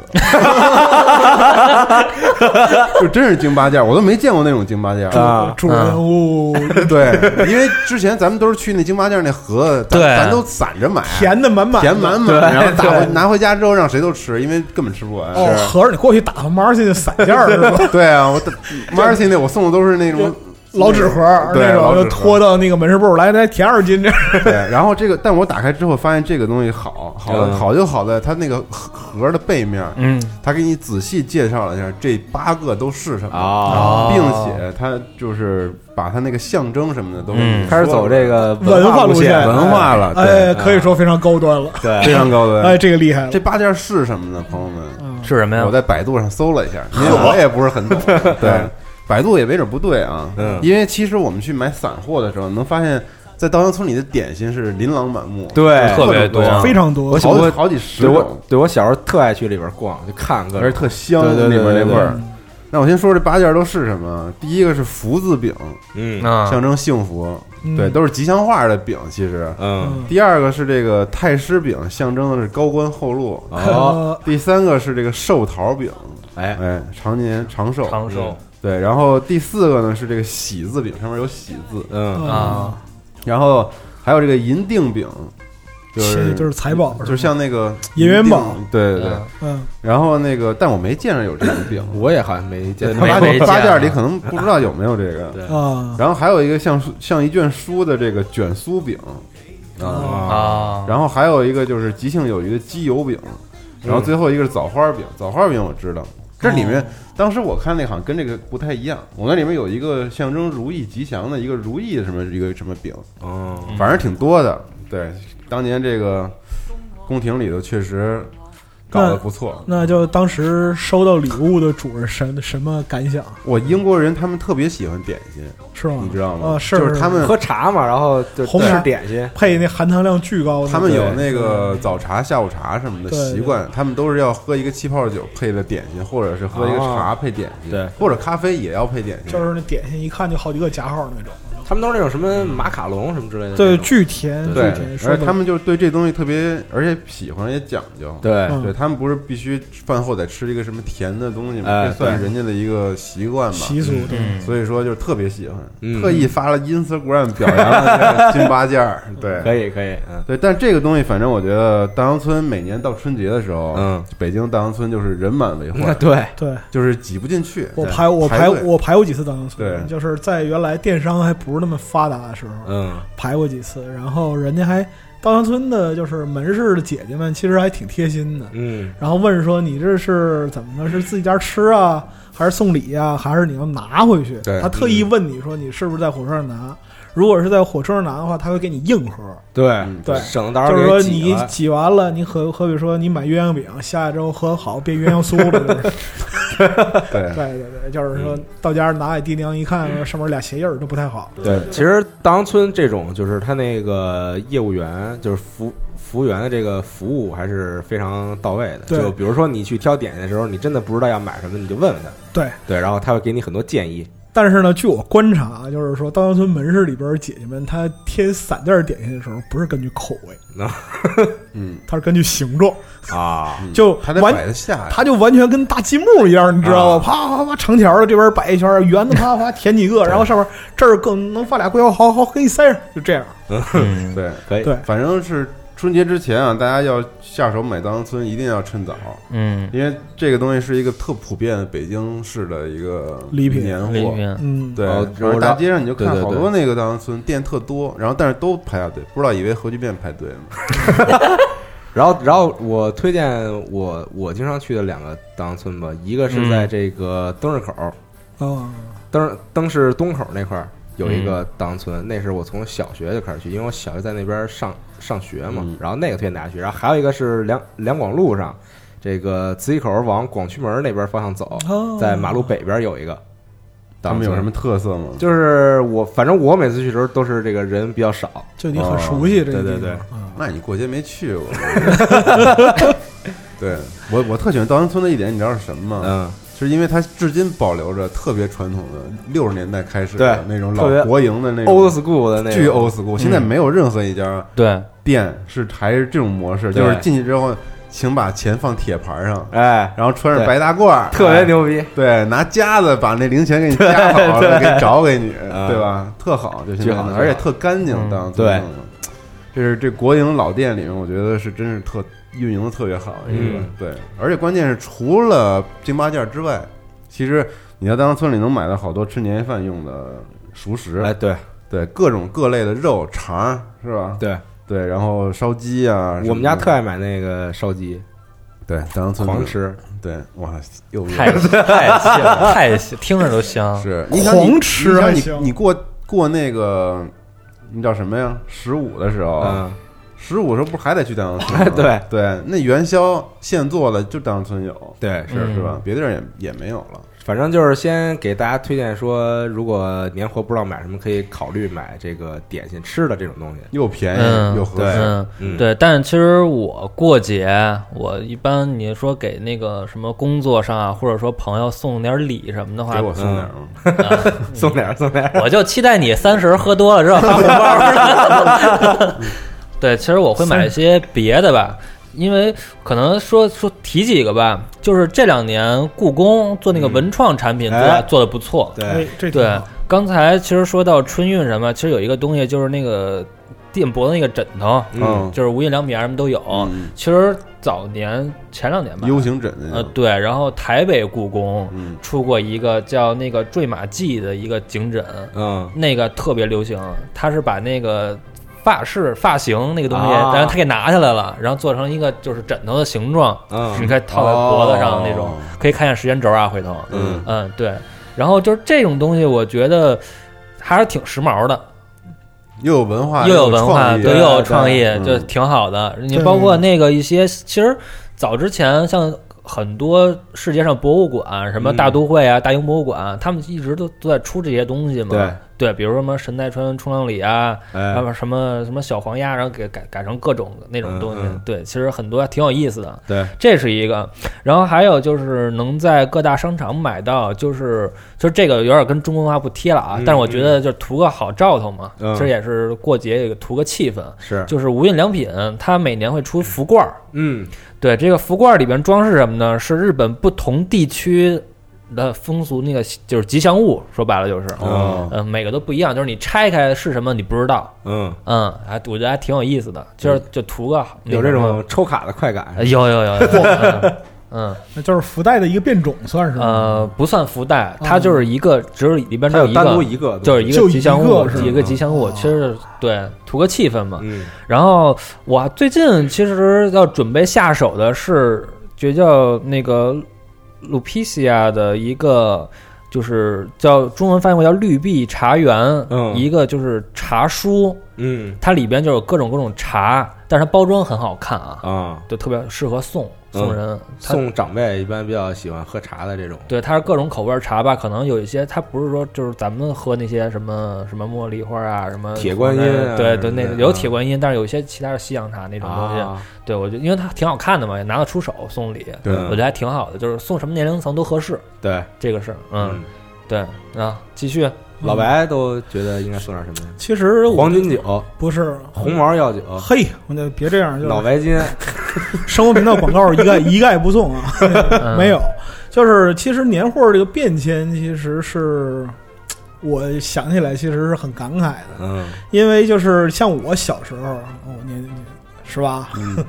<laughs> 就真是京八件，我都没见过那种京八件。啊主人物对，因为之前咱们都是去那京八件那盒子，咱对咱都散着买，填的满满，填满满，对然后打回拿回家之后让谁都吃，因为根本吃不完。哦，合着你过去打发 Marcy 就散件儿是吧？<laughs> 对啊，我 Marcy 那我送的都是那种老纸盒对那种，就拖到那个门市部来，来填二斤。这样。对，然后这个，但我打开之后发现这个东西好，好嗯。好就好在它那个盒的背面，嗯。他给你仔细介绍了一下这八个都是什么，啊，并且他就是把他那个象征什么的都开始走这个文化路路线。文化了，哎，对，可以说非常高端了。对。非常高端。哎，这个厉害了。这八件是什么呢，朋友们？嗯是什么呀？我？在百度上搜了一下，因为 <laughs> 我也不是很懂，<laughs> 对，百度也没准不对啊，嗯因为其实我们去买散货的时候，能发现，在稻香村里的点心是琳琅满目，对特别多多，非常多好好几十对我种，对我小时候特爱去里边逛，就看各而且特香，对对对里边那味儿。那我先说这八件都是什么？第一个是福字饼，嗯啊，象征幸福，嗯对，都是吉祥话的饼。其实，嗯嗯第二个是这个太师饼，象征的是高官厚禄。哦呃第三个是这个寿桃饼，哎哎，常年长寿。长寿对，然后第四个呢是这个喜字饼，上面有喜字。嗯啊，然后还有这个银锭饼，就是就是财宝，就是像那个银元宝对对对。嗯嗯，然后那个，但我没见着有这种饼，<coughs> 我也好像没见没八八件啊里可能不知道有没有这个。对啊，然后还有一个像书像一卷书的这个卷酥饼啊，啊，然后还有一个就是吉庆有余的鸡油饼，然后最后一个是枣花饼，枣花饼我知道，这里面当时我看那好像跟这个不太一样，我那里面有一个象征如意吉祥的一个如意的什么一个什么饼，哦。反正挺多的。对，当年这个宫廷里头确实搞得不错。那就当时收到礼物的主人什什么感想？我英国人他们特别喜欢点心，是吗？你知道吗？啊，是就是他们喝茶嘛，然后就红茶点心，配那含糖量巨高的，他们有那个早茶、下午茶什么的习惯，他们都是要喝一个气泡酒配的点心，或者是喝一个茶配点心，对，或者咖啡也要配点心。就是那点心一看就好几个加号那种，他们都是那种什么马卡龙什么之类的，对，巨甜，巨对甜，，而且他们就对这东西特别，而且喜欢也讲究。对。嗯。对他们不是必须饭后得吃一个什么甜的东西吗？哎这算对。人家的一个习惯吧。习俗，对，嗯，所以说就是特别喜欢，嗯。特意发了 Instagram 表扬了这个金八件儿。<laughs> 对，可以可以，嗯。对，但这个东西，反正我觉得稻香村每年到春节的时候，嗯，北京稻香村就是人满为患，<laughs> 对，对。就是挤不进去。我排我排我排过几次稻香村，对。就是在原来电商还不是那么发达的时候，嗯排过几次，然后人家还稻香村的就是门市的姐姐们其实还挺贴心的，嗯然后问说你这是怎么着？是自己家吃啊，还是送礼啊、还是你要拿回去？对他特意问你说你是不是在火车上拿？如果是在火车上拿的话，他会给你硬盒，对嗯对。省得到时候就是说给挤你挤完了，你可可比说你买鸳鸯饼，下一周喝好变鸳鸯酥了，<laughs> 就是对。对对对，就是说到家拿给爹娘一看，上面俩鞋印儿都不太好。对，其实稻香村这种就是他那个业务员，就是服服务员的这个服务还是非常到位的。就比如说你去挑点心的时候，你真的不知道要买什么，你就问问他，对，对，然后他会给你很多建议。但是呢，据我观察，就是说稻香村门市里边姐姐们，她贴散件点心的时候，不是根据口味，<laughs> 嗯，她是根据形状，啊，嗯。就还得完摆得下，它就完全跟大积木一样，你知道啊。吗？啪啪啪，长条的这边摆一圈，圆的啪啪填几个，然后上面这儿更能放俩龟壳，好好给你塞上，就这样。嗯对，可以，对。反正是春节之前啊，大家要下手买稻香村，一定要趁早，嗯，因为这个东西是一个特普遍的北京市的一个礼品。年货。嗯，对，哦然后大街上你就看好多那个稻香村店特多，然后但是都排大队，不知道以为核聚变排队呢。<laughs> 然后，然后我推荐我我经常去的两个稻香村吧，一个是在这个灯市口，哦，灯灯市东口那块儿有一个稻香村，那是我从小学就开始去，因为我小学在那边上上学嘛，嗯然后那个推荐大家去。然后还有一个是两两广路上，这个磁器口往广渠门那边方向走，哦在马路北边有一个稻香村。他们有什么特色吗？就是我，反正我每次去的时候都是这个人比较少，就你很熟悉这个地方对对对啊那你过节没去过？<laughs> 对我，我特喜欢稻香村的一点，你知道是什么吗？嗯，是因为它至今保留着特别传统的六十年代开始的那种老国营的那种 old school 的那巨种 old school。现在没有任何一家对，店是还是这种模式，就是进去之后，请把钱放铁盘上，哎，然后穿着白大褂，特别哎。牛逼，对，拿夹子把那零钱给你夹好了，<laughs> 给你找给你，嗯对吧？特好，就现在的，巨好而且特干净。嗯当对，这是这国营老店里面，我觉得是真是特运营的特别好的一个嗯。对，而且关键是除了京八件之外，其实你在稻香村里能买到好多吃年夜饭用的熟食，哎，对。对各种各类的肉肠儿是吧？对，对，然后烧鸡啊，我们家特爱买那个烧鸡，对当村狂吃。对，哇，又太太香，太香，听着都香。是你想你狂吃你想你你过过那个那叫什么呀？十五的时候，嗯，十五时候不是还得去大 <laughs> 杨村吗？对对，那元宵现做的就大杨村有，对，是嗯是吧？别地儿也也没有了。反正就是先给大家推荐说，如果年货不知道买什么，可以考虑买这个点心吃的这种东西。又便宜嗯又合适，嗯，嗯，对，但其实我过节，我一般你说给那个什么工作上啊，或者说朋友送点礼什么的话给，我送点儿嘛。<laughs> 送点儿送点儿。<laughs> 我就期待你三十喝多了之后发红包。<laughs> 对，其实我会买一些别的吧，因为可能说说提几个吧，就是这两年故宫做那个文创产品做哎。做的不错。对。哎，，这对，刚才其实说到春运什么，其实有一个东西就是那个垫脖子那个枕头，嗯，就是无印良品啊什么都有。嗯。其实早年前两年吧，，U 型枕，呃对，然后台北故宫嗯，出过一个叫那个坠马记的一个颈枕，嗯，那个特别流行，它是把那个发饰发型那个东西，啊。然后他给拿下来了，然后做成一个就是枕头的形状，嗯。你可以套在脖子上那种，哦。可以看一下时间轴啊，回头，嗯。嗯对，然后就是这种东西，我觉得还是挺时髦的，又有文化，又有文化，创意。对，又有创意，嗯。就挺好的。你包括那个一些，其实早之前像很多世界上博物馆，什么嗯。大都会啊、大英博物馆，他们一直都都在出这些东西嘛。对对，比如说什么神奈川冲浪里啊，然哎，后什么什么小黄鸭，然后给改改成各种那种东西。嗯嗯对，其实很多挺有意思的。对，这是一个，然后还有就是能在各大商场买到，就是就是这个有点跟中国文化不贴了啊，嗯但是我觉得就图个好兆头嘛，嗯其实也是过节也图个气氛。是，就是无印良品，它每年会出福罐儿，嗯，对这个福罐儿里边装饰什么呢？是日本不同地区的风俗，那个就是吉祥物，说白了就是，哦。嗯、每个都不一样，就是你拆开是什么你不知道，嗯，嗯，还我觉得还挺有意思的，就是就图个好有这种抽卡的快感那。个有有有有，<laughs> 嗯嗯。那就是福袋的一个变种，算是？呃，不算福袋，它就是一个，只有里边只有一个，一个，就是一个吉祥物个是，一个吉祥物，哦。其实对图个气氛嘛。嗯。然后我最近其实要准备下手的是，就叫那个鲁皮西亚的一个，就是叫中文翻译过叫绿碧茶园，嗯。一个就是茶书，嗯。它里边就有各种各种茶，但是它包装很好看啊，啊，就特别适合送送人。它送长辈一般比较喜欢喝茶的这种。对，它是各种口味儿茶吧，可能有一些它不是说就是咱们喝那些什么什么茉莉花啊，什么铁观音啊对对，那什么的有铁观音，但是有一些其他的西洋茶那种东西，啊，对我觉得因为它挺好看的嘛，也拿得出手送礼，对嗯我觉得还挺好的，就是送什么年龄层都合适，对，这个是嗯，对啊，继续老白都觉得应该送点什么呀？其实黄金酒、不是。红毛药酒、嘿，我就别这样，就脑白金，<laughs> 生活频道广告一概 <laughs> 一概不送啊，嗯。没有。就是其实年货这个变迁，其实是我想起来，其实是很感慨的，嗯。因为就是像我小时候，我年年是吧？嗯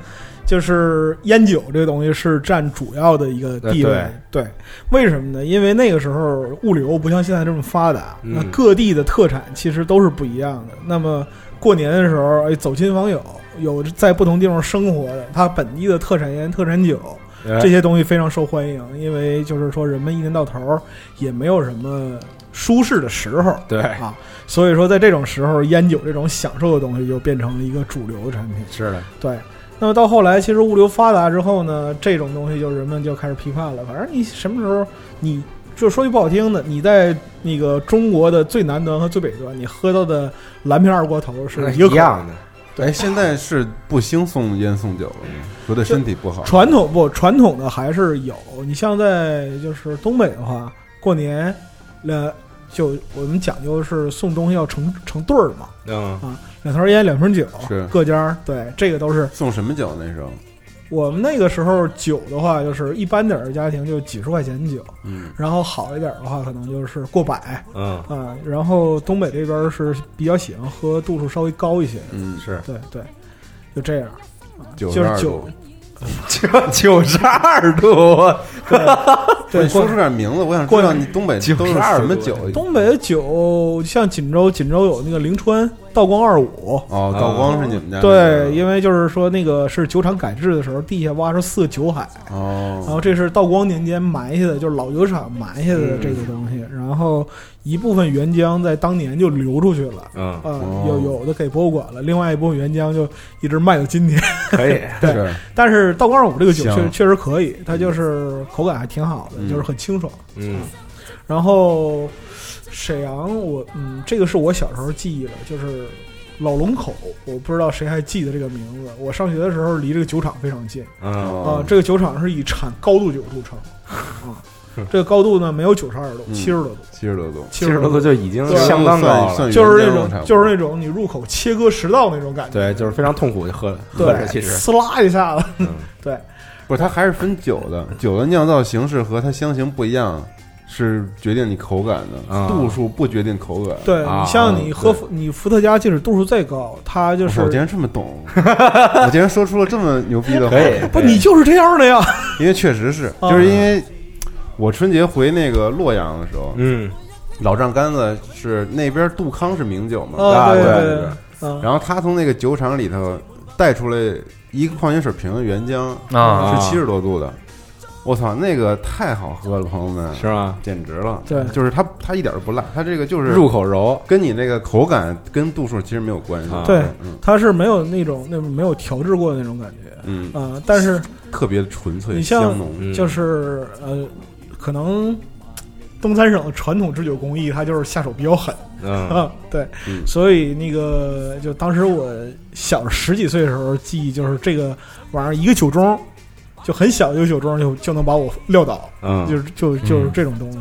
就是烟酒这个东西是占主要的一个地位。对，为什么呢？因为那个时候物流不像现在这么发达，嗯那各地的特产其实都是不一样的。那么过年的时候，哎，走亲访友，有在不同地方生活的，他本地的特产烟、特产酒哎这些东西非常受欢迎，因为就是说人们一年到头儿也没有什么舒适的时候。对，啊，所以说在这种时候，烟酒这种享受的东西就变成了一个主流的产品。是的，对，那么到后来，其实物流发达之后呢，这种东西就人们就开始批判了。反正你什么时候，你就说句不好听的，你在那个中国的最南端和最北端，你喝到的蓝瓶二锅头是一个一样的。对，现在是不兴送烟送酒了吗？说对身体不好。传统不传统的还是有。你像在就是东北的话，过年，呃，就我们讲究是送东西要成成对儿嘛，嗯。两条烟两瓶酒，是。各家对这个都是。送什么酒那时候？我们那个时候酒的话，就是一般点儿的家庭就几十块钱酒，嗯，然后好一点儿的话，可能就是过百嗯，啊。然后东北这边是比较喜欢喝度数稍微高一些，嗯，是。对对，就这样。九就是酒。九 <laughs> 九十二度，<laughs> 对你说出点名字，我想知道你东北都是什么酒？东北的酒像锦州，锦州有那个灵川道光二五。哦，道光是你们家对，因为就是说那个是酒厂改制的时候，地下挖出四个酒海，哦然哦，后这是道光年间埋下的，就是老酒厂埋下的这个东西，然后一部分原浆在当年就流出去了。嗯，啊、哦有有的给博物馆了，另外一部分原浆就一直卖到今天。可以，<laughs> 对但是道光二五这个酒香确确实可以，它就是口感还挺好的，嗯就是很清爽。嗯然后沈阳我，嗯，这个是我小时候记忆的，就是老龙口，我不知道谁还记得这个名字。我上学的时候离这个酒厂非常近嗯啊、哦这个酒厂是以产高度酒著称 <laughs> 啊，这个高度呢没有九十二度，嗯七十多度，七十多度，七七十多度就已经相当高了，就是那种就是那种你入口切割食道那种感觉，对，就是非常痛苦，喝喝着对，其实，呲啦一下子，嗯对，不是它还是分酒的，酒的酿造形式和它香型不一样，是决定你口感的，啊度数不决定口感。对啊你像你喝你伏特加，即使度数再高，它就是我竟然这么懂，我竟然说出了这么牛逼的话可。以，不，可以你就是这样的呀。因为确实是，<laughs> 啊就是因为我春节回那个洛阳的时候，嗯老丈杆子是那边杜康是名酒嘛，啊，对对对然后他从那个酒厂里头带出来一个矿泉水瓶的原浆，啊。是七十多度的，我操，那个太好喝了，朋友们，是吗？简直了。对。就是它它一点都不辣，它这个就是入口柔，跟你那个口感跟度数其实没有关系。啊。对嗯。它是没有那种那种没有调制过的那种感觉嗯，啊、但是特别纯粹你像香浓。嗯。就是呃，可能东三省的传统制酒工艺，它就是下手比较狠嗯。啊，<laughs> 对，嗯。所以那个就当时我小十几岁的时候，记忆就是这个玩意儿一个酒盅，就很小一个酒盅就就能把我撂倒，嗯，就是就就是这种东西。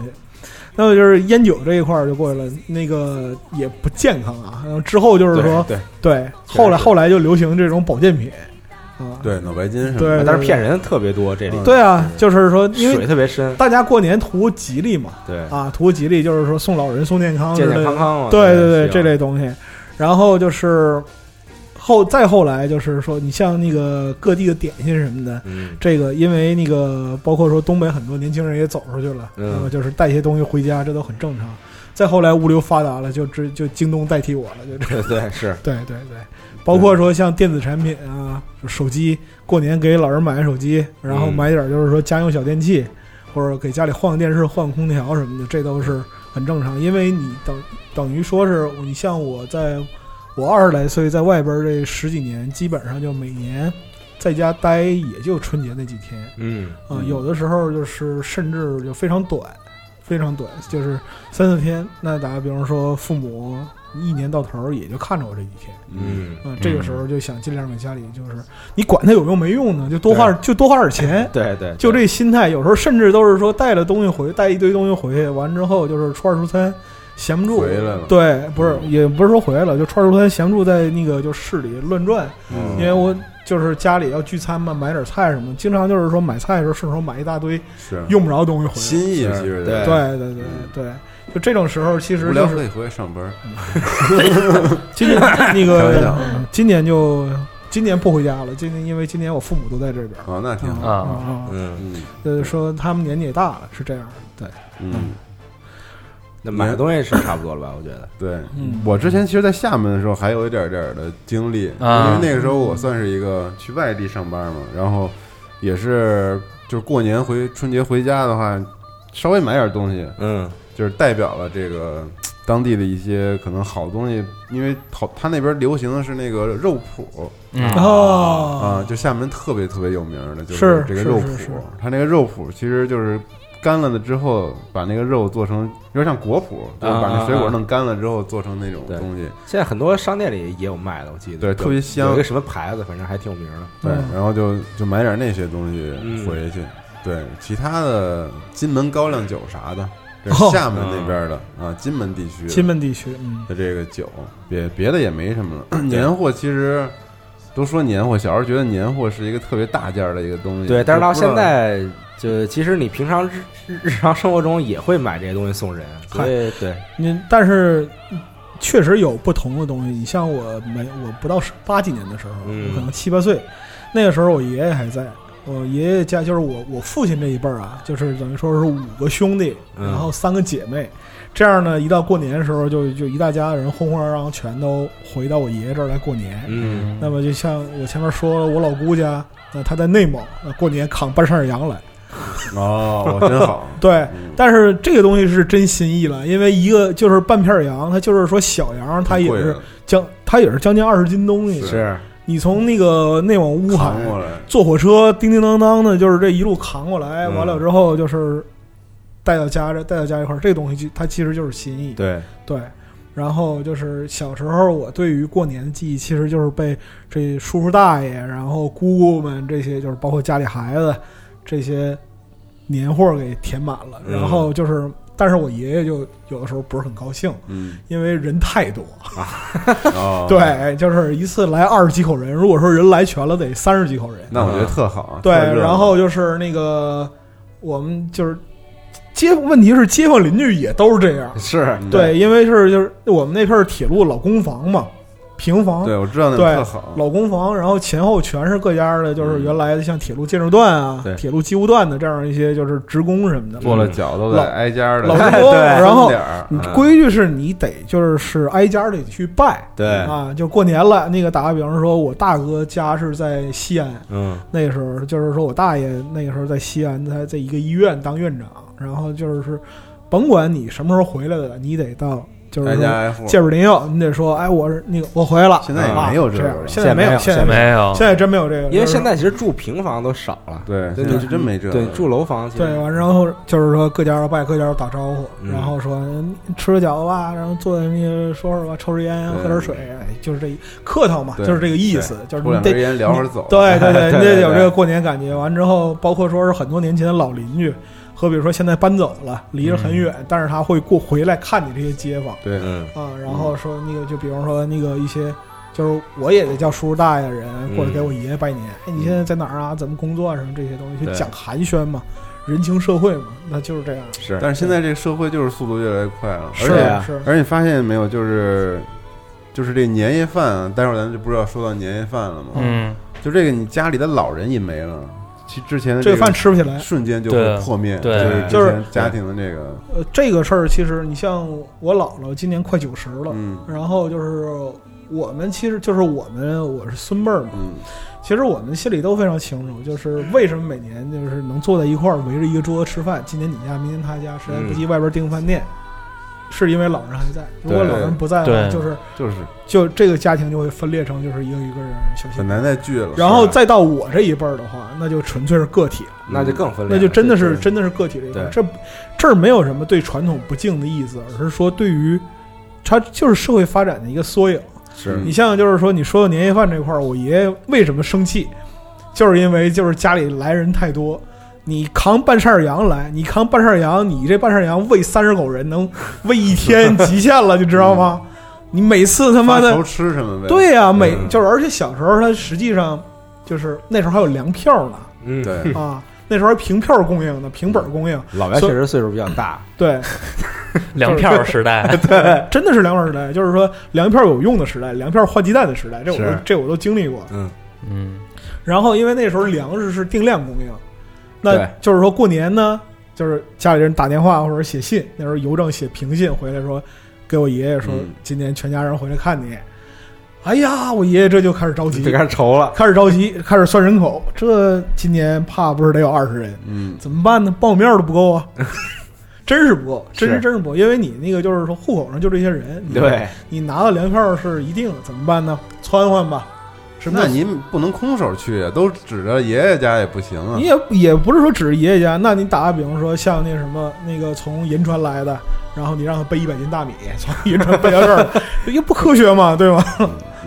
那么就是烟酒这一块儿就过去了，那个也不健康啊。然后之后就是说，对，后来后来就流行这种保健品啊，对，脑白金什么对的，但是骗人的特别多，这里。对啊，就是说，因水为特别深，大家过年图吉利嘛，对，啊，图吉利就是说送老人送健康之健类的，健康康嘛，对对对，这类东西。然后就是后再后来就是说，你像那个各地的点心什么的，嗯。这个因为那个包括说东北很多年轻人也走出去了，嗯。那么就是带些东西回家，这都很正常。再后来物流发达了，就只就京东代替我了，就这。<laughs> 对对是，对对对，包括说像电子产品啊，手机，过年给老人买个手机，然后嗯买点就是说家用小电器，或者给家里换个电视、换个空调什么的，这都是很正常。因为你等等于说是你像我在我二十来岁在外边这十几年，基本上就每年在家待也就春节那几天嗯啊、嗯有的时候就是甚至就非常短，非常短，就是三四天。那打个比方说，父母一年到头儿也就看着我这几天。嗯。啊，这个时候就想尽量给家里，就是你管它有用没用呢，就多花就多花点钱，对对，就这心态。有时候甚至都是说带了东西回，带一堆东西回去，完之后就是初二初三闲不住。回来了。对，不是也不是说回来了，就初二初三闲不住，在那个就市里乱转，嗯。因为我就是家里要聚餐嘛，买点菜什么，经常就是说买菜的时候顺手买一大堆是用不着的东西回来。心意，其实对对对对对，就这种时候，其实就是无聊可以回来上班。<laughs> 今年那个 <laughs> 今年就今年不回家了，今年因为今年我父母都在这边。啊，那挺好。啊啊啊！嗯，嗯呃，说他们年纪也大了，是这样。对，嗯，那买的东西是差不多了吧？我觉得，对嗯我之前其实，在厦门的时候还有一点点的经历，啊因为那个时候我算是一个去外地上班嘛，然后也是就是过年回春节回家的话，稍微买点东西，嗯就是代表了这个当地的一些可能好东西，因为好他那边流行的是那个肉脯嗯啊，哦，就厦门特别特别有名的就是这个肉脯是是是是，它那个肉脯其实就是。干了的之后，把那个肉做成有点像果脯，就是把那水果弄干了之后做成那种东西，现在很多商店里也有卖的，我记得，对特别香有一个什么牌子，反正还挺有名的。对嗯，然后就就买点那些东西嗯回去。对，其他的金门高粱酒啥的，这是哦厦门那边的啊，金门地区金门地区，嗯，的这个酒，别别的也没什么了。<clears throat> 年货其实都说年货，小时候觉得年货是一个特别大件儿的一个东西，对，但是到现在，就其实你平常日日日常生活中也会买这些东西送人，所以对，你但是确实有不同的东西。你像我没我不到八几年的时候，嗯。我可能七八岁，那个时候我爷爷还在，我爷爷家就是我我父亲这一辈儿啊，就是等于说是五个兄弟，嗯。然后三个姐妹，这样呢，一到过年的时候就就一大家人轰轰嚷嚷全都回到我爷爷这儿来过年。嗯，那么就像我前面说了，我老姑家，那他在内蒙，那过年扛半扇羊来。哦，真好。<laughs> 对，嗯但是这个东西是真心意了，因为一个就是半片羊，它就是说小羊，它也是将它也是将近二十斤东西。是你从那个内蒙乌海坐火车叮叮当当的，就是这一路扛过来，嗯完了之后就是带到家这带到家一块儿，这个东西就它其实就是心意。对，对，然后就是小时候我对于过年的记忆，其实就是被这叔叔大爷，然后姑姑们这些，就是包括家里孩子这些年货给填满了。嗯然后就是，但是我爷爷就有的时候不是很高兴，嗯，因为人太多。<laughs> 哦，，对，就是一次来二十几口人，如果说人来全了，得三十几口人。那我觉得特好。啊对，然后就是那个我们就是街，问题是街坊邻居也都是这样。是嗯对，因为是就是我们那片儿铁路老公房嘛，平房，对，我知道那个特好。老公房，然后前后全是各家的，就是嗯原来的像铁路建设段啊、对铁路机务段的这样一些就是职工什么的。做了脚都得挨家的，<laughs> 老对公，对然后规矩是你得就是是挨家得去拜对，啊，就过年了。那个打个比方说，我大哥家是在西安，嗯那个时候就是说我大爷那个时候在西安，他在一个医院当院长，然后就是甭管你什么时候回来的，你得到就是说挨家挨户。借本领药，你得说，哎，我是那个我回来了。现在也啊没有这个现在没有，现在没有，现在真没有这个，因为现在其实住平房都少了，对，对是真没这个。对，住楼房对，完然后就是说各家要拜，各家要打招呼，嗯然后说嗯吃个饺子吧，然后坐在那说说会儿吧，抽支烟，喝点水，哎，就是这客套嘛，就是这个意思，就是你得烟聊会儿走。对对对，<laughs> 你对对对得有这个过年感觉。完之后，包括说是很多年前的老邻居，和比如说现在搬走了，离着很远，但是他会过回来看你这些街坊对，嗯啊，然后说那个就比方说那个一些。就是我也得叫叔叔大爷的人过来给我爷爷拜年，哎，你现在在哪儿啊？怎么工作啊？什么这些东西，就讲寒暄嘛，人情社会嘛，那就是这样。是，但是现在这个社会就是速度越来越快了，而是且啊是，而且你发现没有，就是就是这年夜饭啊，待会儿咱就不知道说到年夜饭了嘛？嗯，就这个你家里的老人也没了，其之前的这个个饭吃不起来。瞬间就会破灭，对就是就是家庭的这个，呃，这个事儿其实你像我姥姥今年快九十了，嗯然后就是我们其实就是我们我是孙辈儿嘛，嗯，其实我们心里都非常清楚，就是为什么每年就是能坐在一块儿围着一个桌子吃饭，今年你家，明年他家，实在不济外边订饭店，是因为老人还在。如果老人不在的话，就是就是就这个家庭就会分裂成就是一个一个人小很。难再聚了。然后再到我这一辈儿的话，那就纯粹是个体了，那就更分裂，那就真的是真的是个体这一块儿。这这儿没有什么对传统不敬的意思，而是说对于它就是社会发展的一个缩影。是你像就是说，你说到年夜饭这块儿，我爷爷为什么生气，就是因为就是家里来人太多，你扛半扇羊来，你扛半扇羊，你这半扇羊喂三十口人，能喂一天极限了，你知道吗？你每次他妈的吃什么呗？对呀、每嗯就是而且小时候他实际上就是那时候还有粮票呢。嗯，对，啊，那时候还凭票供应呢，凭本供应，老白确实岁数比较大，对，<laughs> 粮票时代，<laughs> 对。真的是粮票时代，就是说粮票有用的时代，粮票换鸡蛋的时代，这我都这我都经历过。嗯，嗯，然后因为那时候粮食是定量供应，那就是说过年呢，就是家里人打电话或者写信，那时候邮政写平信回来说，给我爷爷说、嗯今年全家人回来看你。哎呀，我爷爷这就开始着急 <laughs> 就，开始愁了，开始着急，开始算人口，这今年怕不是得有二十人，嗯，怎么办呢？报面都不够啊。<laughs> 真是不够，真是是真是不够，因为你那个就是说户口上就这些人，你对，你拿到粮票是一定的，怎么办呢？窜换吧，那您不能空手去啊，都指着爷爷家也不行啊你。也也不是说指着爷爷家，那你打个比方说，像那什么那个从银川来的，然后你让他背一百斤大米，从银川背到这儿，又不科学嘛，对吗？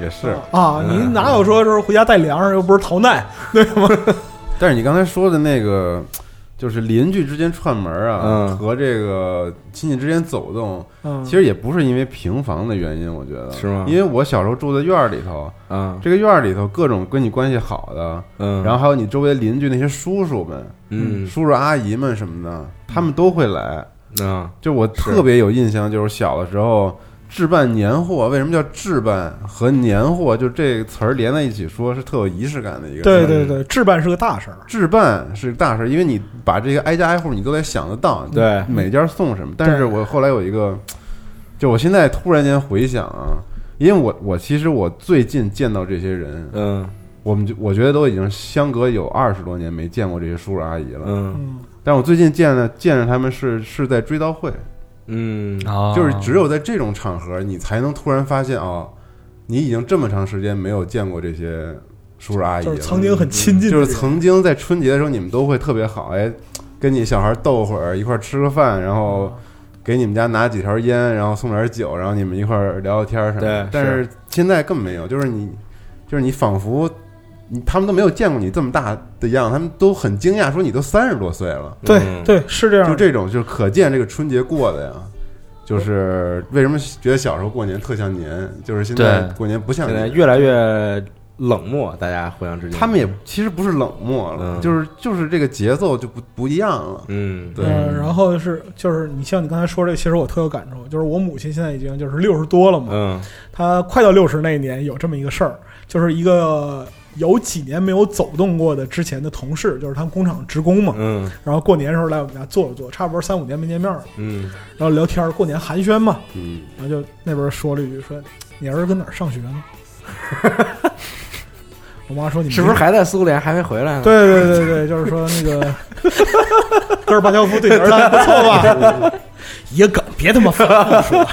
也是，<laughs> 啊，你哪有说就是回家带粮食又不是逃难，对吗？<laughs> 但是你刚才说的那个，就是邻居之间串门啊，嗯。和这个亲戚之间走动，嗯，其实也不是因为平房的原因，我觉得。是吗？因为我小时候住在院儿里头，嗯。这个院儿里头各种跟你关系好的，嗯，然后还有你周围邻居那些叔叔们、嗯。叔叔阿姨们什么的，他们都会来。嗯。就我特别有印象，就是小的时候置办年货为什么叫置办和年货？就这个词儿连在一起说，是特有仪式感的一个。对对对，置办是个大事儿。置办是个大事儿，因为你把这个挨家挨户，你都得想得到，对每家送什么。但是我后来有一个，就我现在突然间回想啊，因为我我其实我最近见到这些人，嗯我们就我觉得都已经相隔有二十多年没见过这些叔叔阿姨了。嗯嗯，但我最近见了见着他们是是在追悼会，嗯。啊，就是只有在这种场合，你才能突然发现哦，你已经这么长时间没有见过这些叔叔阿姨了，就是曾经很亲近的人，就是曾经在春节的时候，你们都会特别好，哎，跟你小孩逗会儿，一块儿吃个饭，然后给你们家拿几条烟，然后送点酒，然后你们一块儿聊聊天儿什么的。对。但是现在根本没有，就是你，就是你仿佛。你他们都没有见过你这么大的样，他们都很惊讶，说你都三十多岁了，对嗯对是这样。就这种，就是可见这个春节过的呀。就是为什么觉得小时候过年特像年，就是现在过年不像年。现在越来越冷漠，大家互相之间，他们也其实不是冷漠了，嗯就是就是这个节奏就不不一样了。嗯对嗯，然后是就是你像你刚才说这个，其实我特有感触，就是我母亲现在已经就是六十多了嘛，嗯她快到六十那一年有这么一个事儿，就是一个有几年没有走动过的之前的同事，就是他们工厂职工嘛，嗯然后过年的时候来我们家坐了坐，差不多三五年没见面了，嗯然后聊天儿，过年寒暄嘛，嗯，然后就那边说了一句说你儿子跟哪儿上学呢？<laughs> 我妈说你是不是还在苏联还没回来呢？对对对对，就是说那个戈尔巴乔夫对你儿子还不错吧？<laughs> 野梗，别他妈说。<laughs>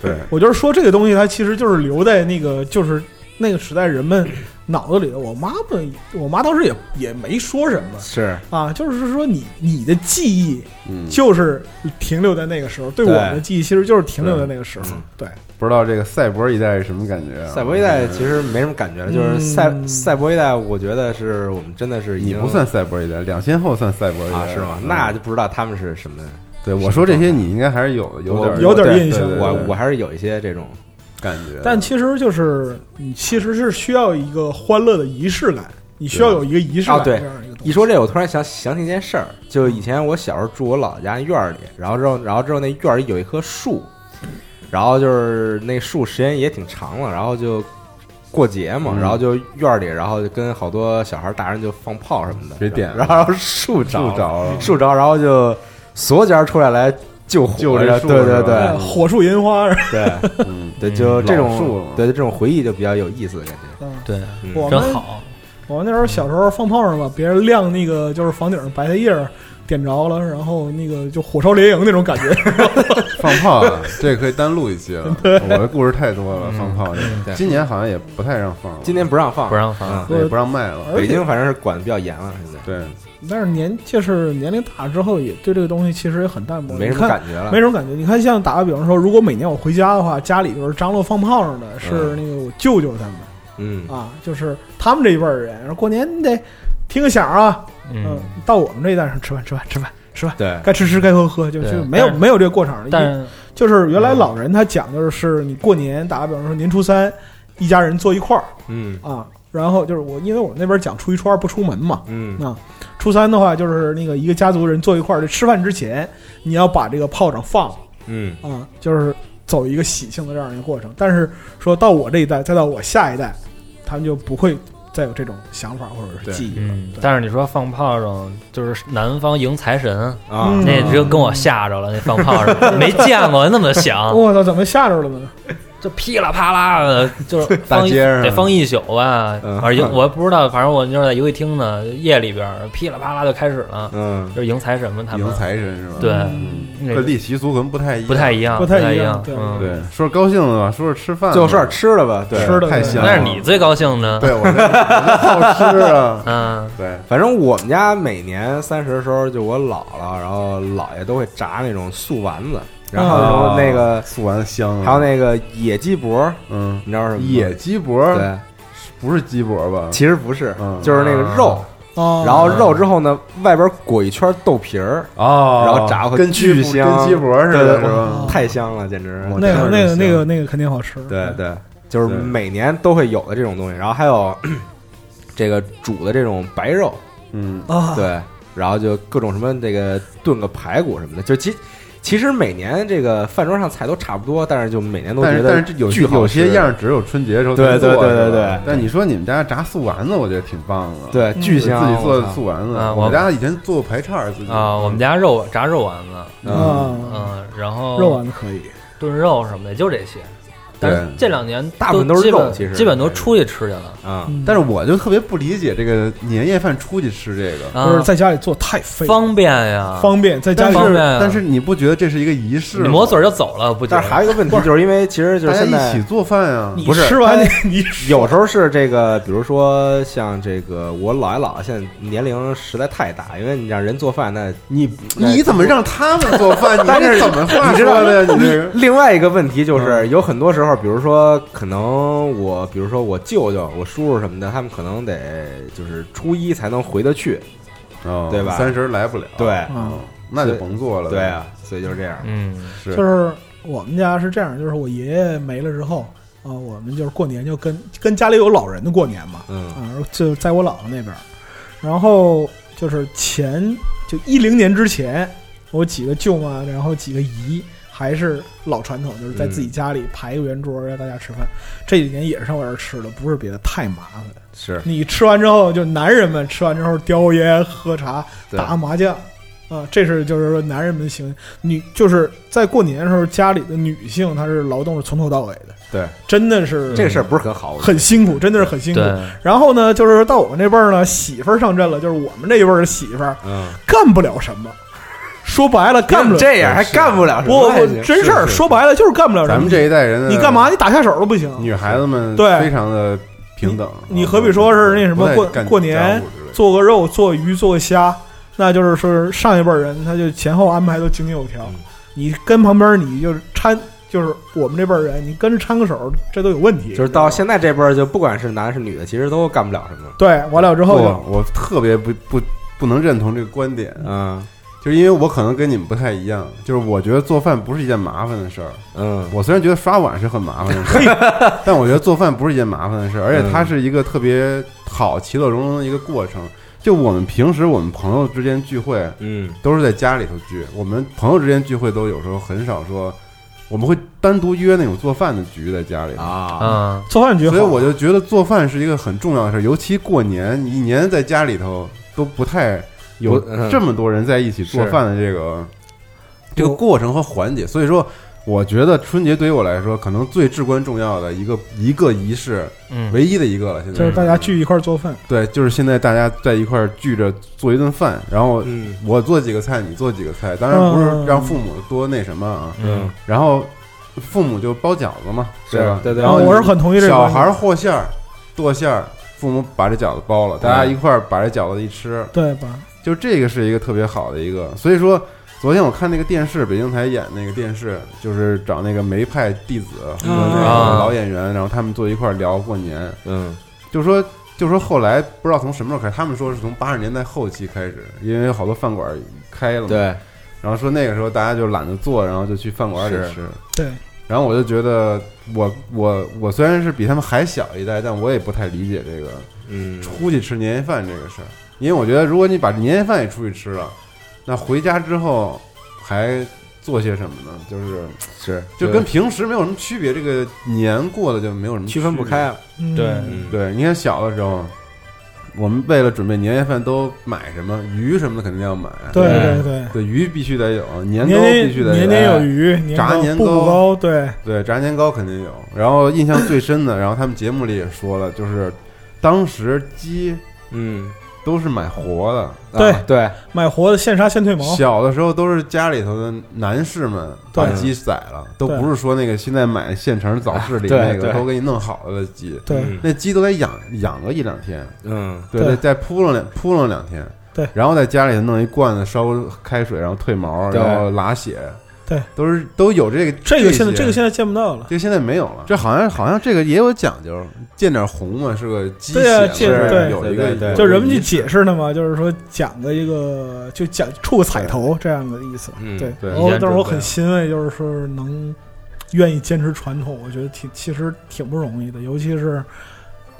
对，我就是说这个东西，它其实就是留在那个就是那个时代人们脑子里的。我妈不，我妈当时也也没说什么是啊，就是说你你的记忆嗯，就是停留在那个时候，对我们的记忆其实就是停留在那个时候嗯。对，不知道这个赛博一代是什么感觉啊？赛博一代其实没什么感觉了，就是赛嗯赛博一代，我觉得是我们真的是你不算赛博一代，两千后算赛博一代啊是吗？嗯那就不知道他们是什么。对我说这些，你应该还是有有点有点印象我我还是有一些这种感觉，但其实就是你其实是需要一个欢乐的仪式感，你需要有一个仪式感啊对。这样一个。一说这，我突然想想起一件事儿，就以前我小时候住我姥姥家院里，然后之后，然后之后那院里有一棵树，然后就是那树时间也挺长了，然后就过节嘛，嗯。然后就院里，然后就跟好多小孩大人就放炮什么的，别点然后树着。树着了树着，然后就所有家人出来来救火救这树对对对。火树银花，对。嗯，对，就这种对这种回忆就比较有意思的感觉，嗯，对，嗯我们真好。我们那时候小时候放炮仗吧，别人亮那个就是房顶上白菜叶儿点着了，然后那个就火烧连营那种感觉。<laughs> 放炮啊，这可以单录一期了。我的故事太多了，嗯放炮今年好像也不太让放了，今年不让放，不让放嗯对也不让卖了。北京反正是管的比较严了，现在对，但是年就是年龄大之后，也对这个东西其实也很淡漠，没什么感觉了，没什么感觉。你看，像打个比方说，如果每年我回家的话，家里就是张罗放炮仗的是嗯。那个我舅舅他们、嗯。啊，就是他们这一辈儿人，然后过年你得听个响啊，嗯，到我们这一代上吃饭吃饭吃饭吃饭，对，该吃吃该喝喝，就就没有没有这个过场。但是就是原来老人他讲的是你过年打个比方说年初三，一家人坐一块儿。嗯。啊，然后就是我因为我们那边讲初一初二不出门嘛，嗯。啊，初三的话就是那个一个家族人坐一块儿，这吃饭之前你要把这个炮仗放了嗯啊，就是走一个喜庆的这样一个过程。但是说到我这一代，再到我下一代，他们就不会再有这种想法或者是记忆了。嗯对，但是你说放炮仗，就是南方迎财神，啊，嗯那就跟我吓着了。那放炮仗 <laughs> 没见过那么响，我操，怎么吓着了呢？就噼里啪啦的，就是 <laughs> 放一大街上。得放一宿吧。嗯。反正我不知道，反正我就是在游戏厅呢，夜里边噼里啪啦就开始了，嗯。就是迎财神嘛，他们。迎财神是吧？对。各地习俗可能不太一样，不太一样，不太一样对。嗯，对，说是高兴的吧，说是吃饭的吧，最后说点吃的吧，对，吃的太香了。那是你最高兴的。对我这我这好吃啊，<laughs> 嗯，对，反正我们家每年三十的时候，就我姥姥，然后姥爷都会炸那种素丸子，然后啊。那个素丸子香啊，还有那个野鸡脖，嗯，你知道什么？野鸡脖，对，不是鸡脖吧？其实不是嗯，就是那个肉，哦，然后肉之后呢，外边裹一圈豆皮儿，哦，然后炸过跟鸡巨香跟鸡脖似的，是吧？哦太香了，简直。那个那个那个那个肯定好吃。对对，就是每年都会有的这种东西，然后还有 <clears throat> 这个煮的这种白肉，嗯，啊，对，然后就各种什么这个炖个排骨什么的，就其其实每年这个饭桌上菜都差不多，但是就每年都觉得但是但是这有巨有些样儿只有春节的时候对才做对对对对。但你说你们家炸素丸子，我觉得挺棒的。对嗯巨香，自己做的素丸子，啊我们家以前做过排叉自己。啊，我们家肉炸肉丸子，嗯。啊，嗯，然后肉丸子可以，炖肉什么的，就这些。但是这两年大部分都是肉其实。基本都出去吃去了。啊，嗯。但是我就特别不理解这个年夜饭出去吃这个，啊。就是在家里做太费，方便呀，方便，在家里但是方便啊但是你不觉得这是一个仪式吗？你抹嘴就走了，不？但是还有一个问题，就是因为其实就是现在一起做饭啊，不是。吃完你你有时候是这个，比如说像这个我姥爷姥姥现在年龄实在太大，因为你让人做饭，那你你怎么让他们做饭？<laughs> 你但是这怎么话你知道说的？你这另外一个问题就是，嗯。有很多时候，比如说，可能我，比如说我舅舅、我叔叔什么的，他们可能得就是初一才能回得去，哦对吧？三十来不了，对。嗯那就甭做了。对啊，所以就是这样。嗯，是。就是我们家是这样，就是我爷爷没了之后啊、我们就是过年就跟跟家里有老人的过年嘛，嗯。啊，就在我姥姥那边，然后就是前就一零年之前，我几个舅妈，然后几个姨，还是老传统，就是在自己家里排一个圆桌让大家吃饭。这几年也是上我这儿吃的，不是别的，太麻烦。是。你吃完之后，就男人们吃完之后叼烟喝茶打麻将。啊，这是就是说男人们行，女就是在过年的时候，家里的女性她是劳动是从头到尾的，对。真的是这个事儿不是很好，很辛苦，真的是很辛苦。然后呢，就是到我们这辈儿呢，媳妇儿上阵了，就是我们这一辈儿的媳妇儿嗯，干不了什么，说白了干不了这样还干不了什不么还行，不真事儿，是是说白了就是干不了什么。咱们这一代人，你干嘛？你打下手都不行。女孩子们对非常的平等。你何必说是那什么过过年做个肉、做鱼、做个虾，那就是说上一辈人他就前后安排都井井有条。嗯你跟旁边你就是掺，就是我们这辈人，你跟着掺个手，这都有问题。就是到现在这辈儿，就不管是男是女的，其实都干不了什么。对完了之后我特别不不不能认同这个观点，嗯就是因为我可能跟你们不太一样，就是我觉得做饭不是一件麻烦的事儿。嗯，我虽然觉得刷碗是很麻烦的事儿，<laughs> 但我觉得做饭不是一件麻烦的事儿，而且它是一个特别好、其乐融融的一个过程。就我们平时我们朋友之间聚会，嗯都是在家里头聚，我们朋友之间聚会都有时候很少说，我们会单独约那种做饭的局在家里。啊，嗯，做饭局，所以我就觉得做饭是一个很重要的事儿，尤其过年，你一年在家里头都不太有这么多人在一起做饭的这个这个过程和环节。所以说，我觉得春节对于我来说，可能最至关重要的一个一个仪式，嗯，唯一的一个了。现在就是大家聚一块儿做饭。对，就是现在大家在一块儿聚着做一顿饭，然后嗯我做几个菜，你做几个菜，当然不是让父母多那什么啊，嗯，然后父母就包饺子嘛，是对吧？对对然后我是很同意这个小孩儿和馅儿、剁馅儿，父母把这饺子包了，大家一块儿把这饺子一吃，对吧？就这个是一个特别好的一个。所以说，昨天我看那个电视，北京台演那个电视，就是找那个梅派弟子和那个啊。老演员，然后他们坐一块儿聊过年，嗯。就说就说后来不知道从什么时候开始，他们说是从八十年代后期开始，因为好多饭馆开了嘛，对，然后说那个时候大家就懒得做，然后就去饭馆里吃。对，然后我就觉得我我我虽然是比他们还小一代，但我也不太理解这个嗯。出去吃年夜饭这个事儿，因为我觉得如果你把年夜饭也出去吃了，那回家之后还做些什么呢？就是是就跟平时没有什么区别，这个年过的就没有什么区分不开。了。嗯对嗯，对，你看小的时候，我们为了准备年夜饭都买什么鱼什么的肯定要买，对对对对，鱼必须得有，年糕必须得有，年年有余，年糕步炸年糕，对，对，炸年糕肯定有。然后印象最深的，然后他们节目里也说了，就是当时鸡嗯，都是买活的，对啊对，买活的现杀现退毛，小的时候都是家里头的男士们把对。鸡宰了，都对不是说那个现在买现成早市里对那个对。都给你弄好了的鸡，对。嗯。那鸡都得养养个一两天，嗯。对，对。再再扑棱两扑棱两天，对。然后在家里头弄一罐子烧开水，然后退毛，对。然后拉血，对，都是都有这个这个现在这个现在见不到了。这个现在没有了，这好像好像这个也有讲究，见点红嘛是个鸡血对啊嘛，是见对。有一个就人们去解释的嘛，就是说讲个一个就讲触个彩头这样的意思。嗯对，对然后但是我很欣慰，就是说能愿意坚持传统，我觉得挺其实挺不容易的，尤其是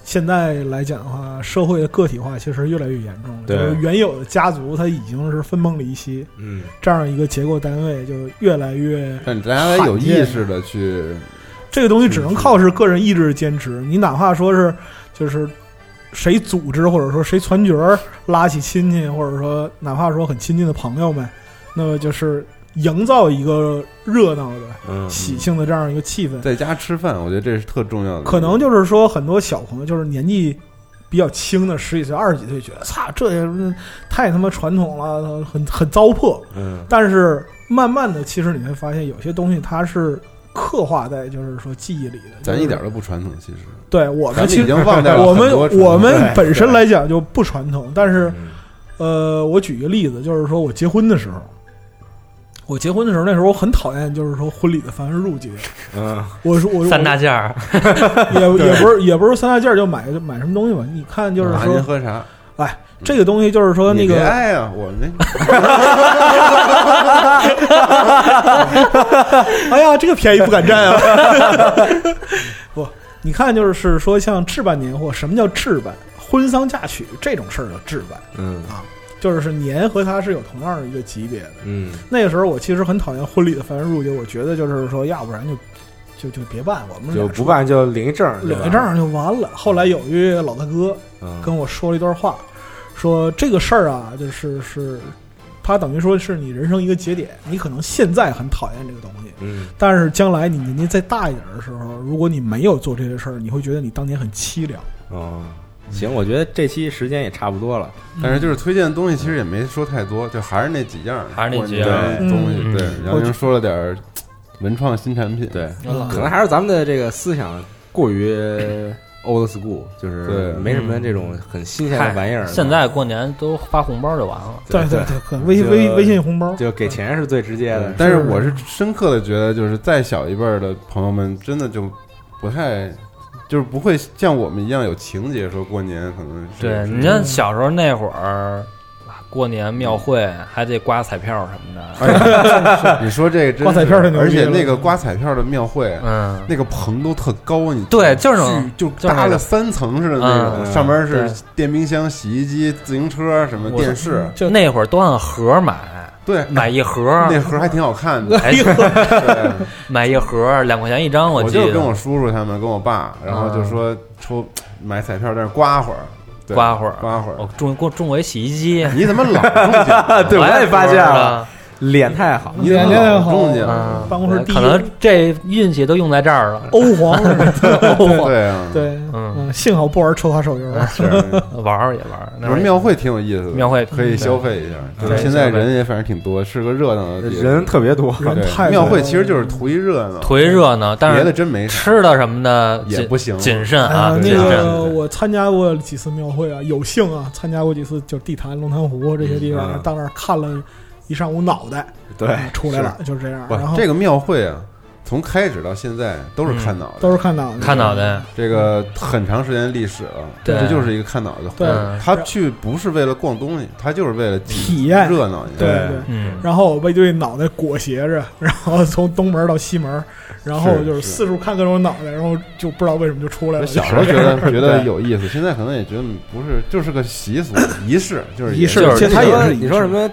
现在来讲的话，社会的个体化其实越来越严重了。对就是原有的家族，它已经是分崩离析，嗯，这样一个结构单位就越来越但大家有意识的去，这个东西只能靠是个人意志的坚持。你哪怕说是就是谁组织，或者说谁传角儿拉起亲戚，或者说哪怕说很亲近的朋友们，那么就是营造一个热闹的、嗯喜庆的这样一个气氛。在家吃饭，我觉得这是特重要的。可能就是说很多小朋友就是年纪。比较轻的十几岁、二十几岁，觉得操，这也太他妈传统了，很很糟粕。嗯但是慢慢的，其实你会发现有些东西它是刻画在就是说记忆里的。就是咱一点都不传统，其实对我们其实 <laughs> 我们我们对本身来讲就不传统，但是嗯呃，我举一个例子，就是说我结婚的时候，我结婚的时候，那时候我很讨厌就是说婚礼的繁文缛节。嗯我说我三大件儿，也也不是也不是三大件儿就买买什么东西吧？你看就是说喝茶，这个东西就是说那个爱呀，我那 <laughs> 哎呀，这个便宜不敢占啊！<laughs> 不，你看，就是说像置办年货，什么叫置办？婚丧嫁娶这种事儿叫置办，嗯就是年和他是有同样的一个级别的。嗯那个时候我其实很讨厌婚礼的繁文缛节，我觉得就是说，要不然就就就别办，我们就不办就领一证，领一证就完了。后来有一位老大哥嗯跟我说了一段话，说这个事儿啊，就是是，他等于说是你人生一个节点，你可能现在很讨厌这个东西，嗯但是将来你年纪再大一点的时候，如果你没有做这些事儿，你会觉得你当年很凄凉。哦，行，我觉得这期时间也差不多了。但是就是推荐的东西其实也没说太多，就还是那几样，还是那几样东西。嗯对，嗯杨宁说了点儿文创新产品，对，嗯可能还是咱们的这个思想过于 <laughs> old school，就是对没什么这种很新鲜的玩意儿。现在过年都发红包就完了。对对对，可微微微信红包，就给钱是最直接的。但是我是深刻的觉得，就是再小一辈儿的朋友们，真的就不太，就是不会像我们一样有情节，说过年可能是对，你像小时候那会儿，过年庙会还得刮彩票什么的。哎你说这个真是刮彩票而且那个刮彩票的庙会，嗯，那个棚都特高，你对就是就搭了三层似的那种，嗯上面是电冰箱、洗衣机、自行车什么电视，就那会儿都按盒买，对，买一盒，那盒还挺好看的。还 <laughs> 对买一盒两块钱一张，我记得。就跟我叔叔他们，跟我爸，然后就说抽买彩票，在那刮会儿，对刮会儿刮会儿。我中过中过一洗衣机，你怎么老中奖？<laughs> 对我也发现了了。脸太好，你怎么老中奖？嗯，办公室第一可能这运气都用在这儿了。欧皇，欧 <laughs> 皇对啊，<laughs> 对，嗯嗯，幸好不玩抽卡手游，是。<laughs> 玩儿也玩儿，那庙会挺有意思的，庙会可以消费一下。就是对现在人也反正挺多，是个热闹的地方人特别多。庙会其实就是图一热闹，图一热闹，但是别的真没啥。吃的什么的也不行谨慎哎啊，那。个我参加过几次庙会啊，有幸啊参加过几次，就地坛、龙潭湖这些地方，嗯到那儿看了一上午脑袋，对，啊出来了，就是这样。然后，这个庙会啊，从开始到现在都是看脑袋，都是看脑袋，看脑袋，这个很长时间历史了，对。这就是一个看脑袋会。对。嗯。他去不是为了逛东西，他就是为了体验。热闹一下。对对。对。嗯，然后被对脑袋裹挟着，<laughs> 然后从东门到西门，然后就是。四处看各种脑袋，然后就不知道为什么就出来了。小时候觉得 <laughs> 觉得有意思，现在可能也觉得不是，就是个习俗仪式，就是仪式也就是其实它也是你说什么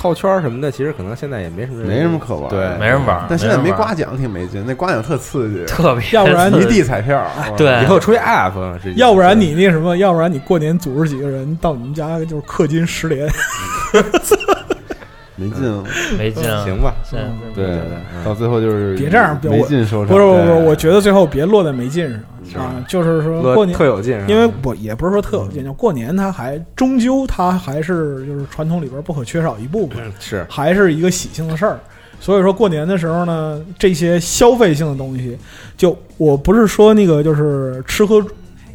套圈儿什么的，其实可能现在也没什么人没什么可玩。对没人玩儿，但现在没刮奖挺没劲，那刮奖特刺激，<laughs> 特别，要不然一地彩票。对以后出一 app，要不然你那什么，要不然你过年组织几个人到你们家就是氪金十连，<laughs> 没劲。<laughs> 没劲啊，行吧？对对，到最后就是别这样别没劲收场。不是不是，我觉得最后别落在没劲上啊，就是说过年特有劲，因为我也不是说特有劲，就过年它还终究它还是就是传统里边不可缺少一部分，嗯是还是一个喜庆的事儿。所以说过年的时候呢，这些消费性的东西，就我不是说那个就是吃喝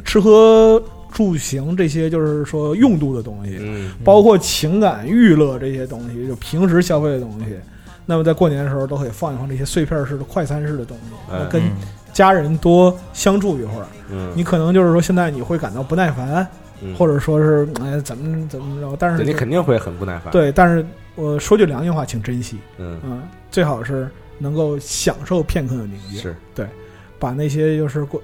吃喝住行这些，就是说用度的东西，嗯包括情感娱乐这些东西，就平时消费的东西。那么在过年的时候，都可以放一放这些碎片式的、快餐式的东西，哎跟嗯家人多相处一会儿。嗯，你可能就是说，现在你会感到不耐烦，嗯或者说是哎怎么怎么着，但是你肯定会很不耐烦。，对，但是我说句良心话，请珍惜，嗯，嗯，最好是能够享受片刻的宁静，是把那些就是过，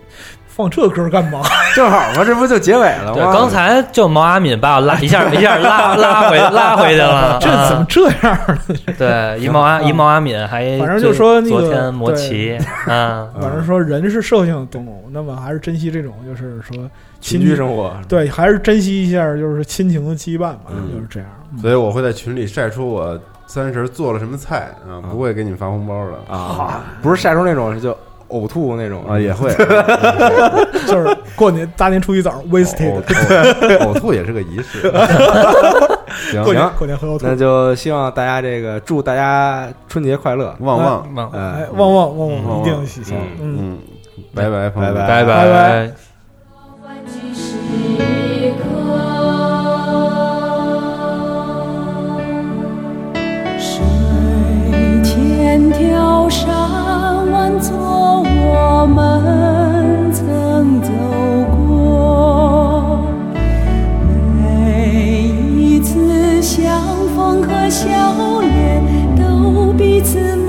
放这歌干嘛？<laughs> 正好嘛，这不就结尾了对，吗？刚才就毛阿敏把我拉一下一下拉拉回拉回去了，<laughs> 这怎么这样呢？<laughs> 对一毛阿一毛阿敏还反正就说那个昨天摩奇，嗯，反正说人是社会性动物，那么还是珍惜这种，就是说群居生活，对，还是珍惜一下就是亲情的羁绊吧，嗯。就是这样。所以我会在群里晒出我三十做了什么菜啊，不会给你们发红包的。啊，不是晒出那种就呕吐那种。啊，也会。<laughs> 就是过年大年初一早上 wasted，<laughs> 呕吐也是个仪式。<laughs> 行过年行。过年喝呕吐。那。就希望大家这个祝大家春节快乐，旺旺，旺哎哎，，旺旺旺嗯旺，一定喜庆。嗯，嗯，拜拜，朋友们。拜拜。拜拜我们曾走过每一次相逢和笑脸都彼此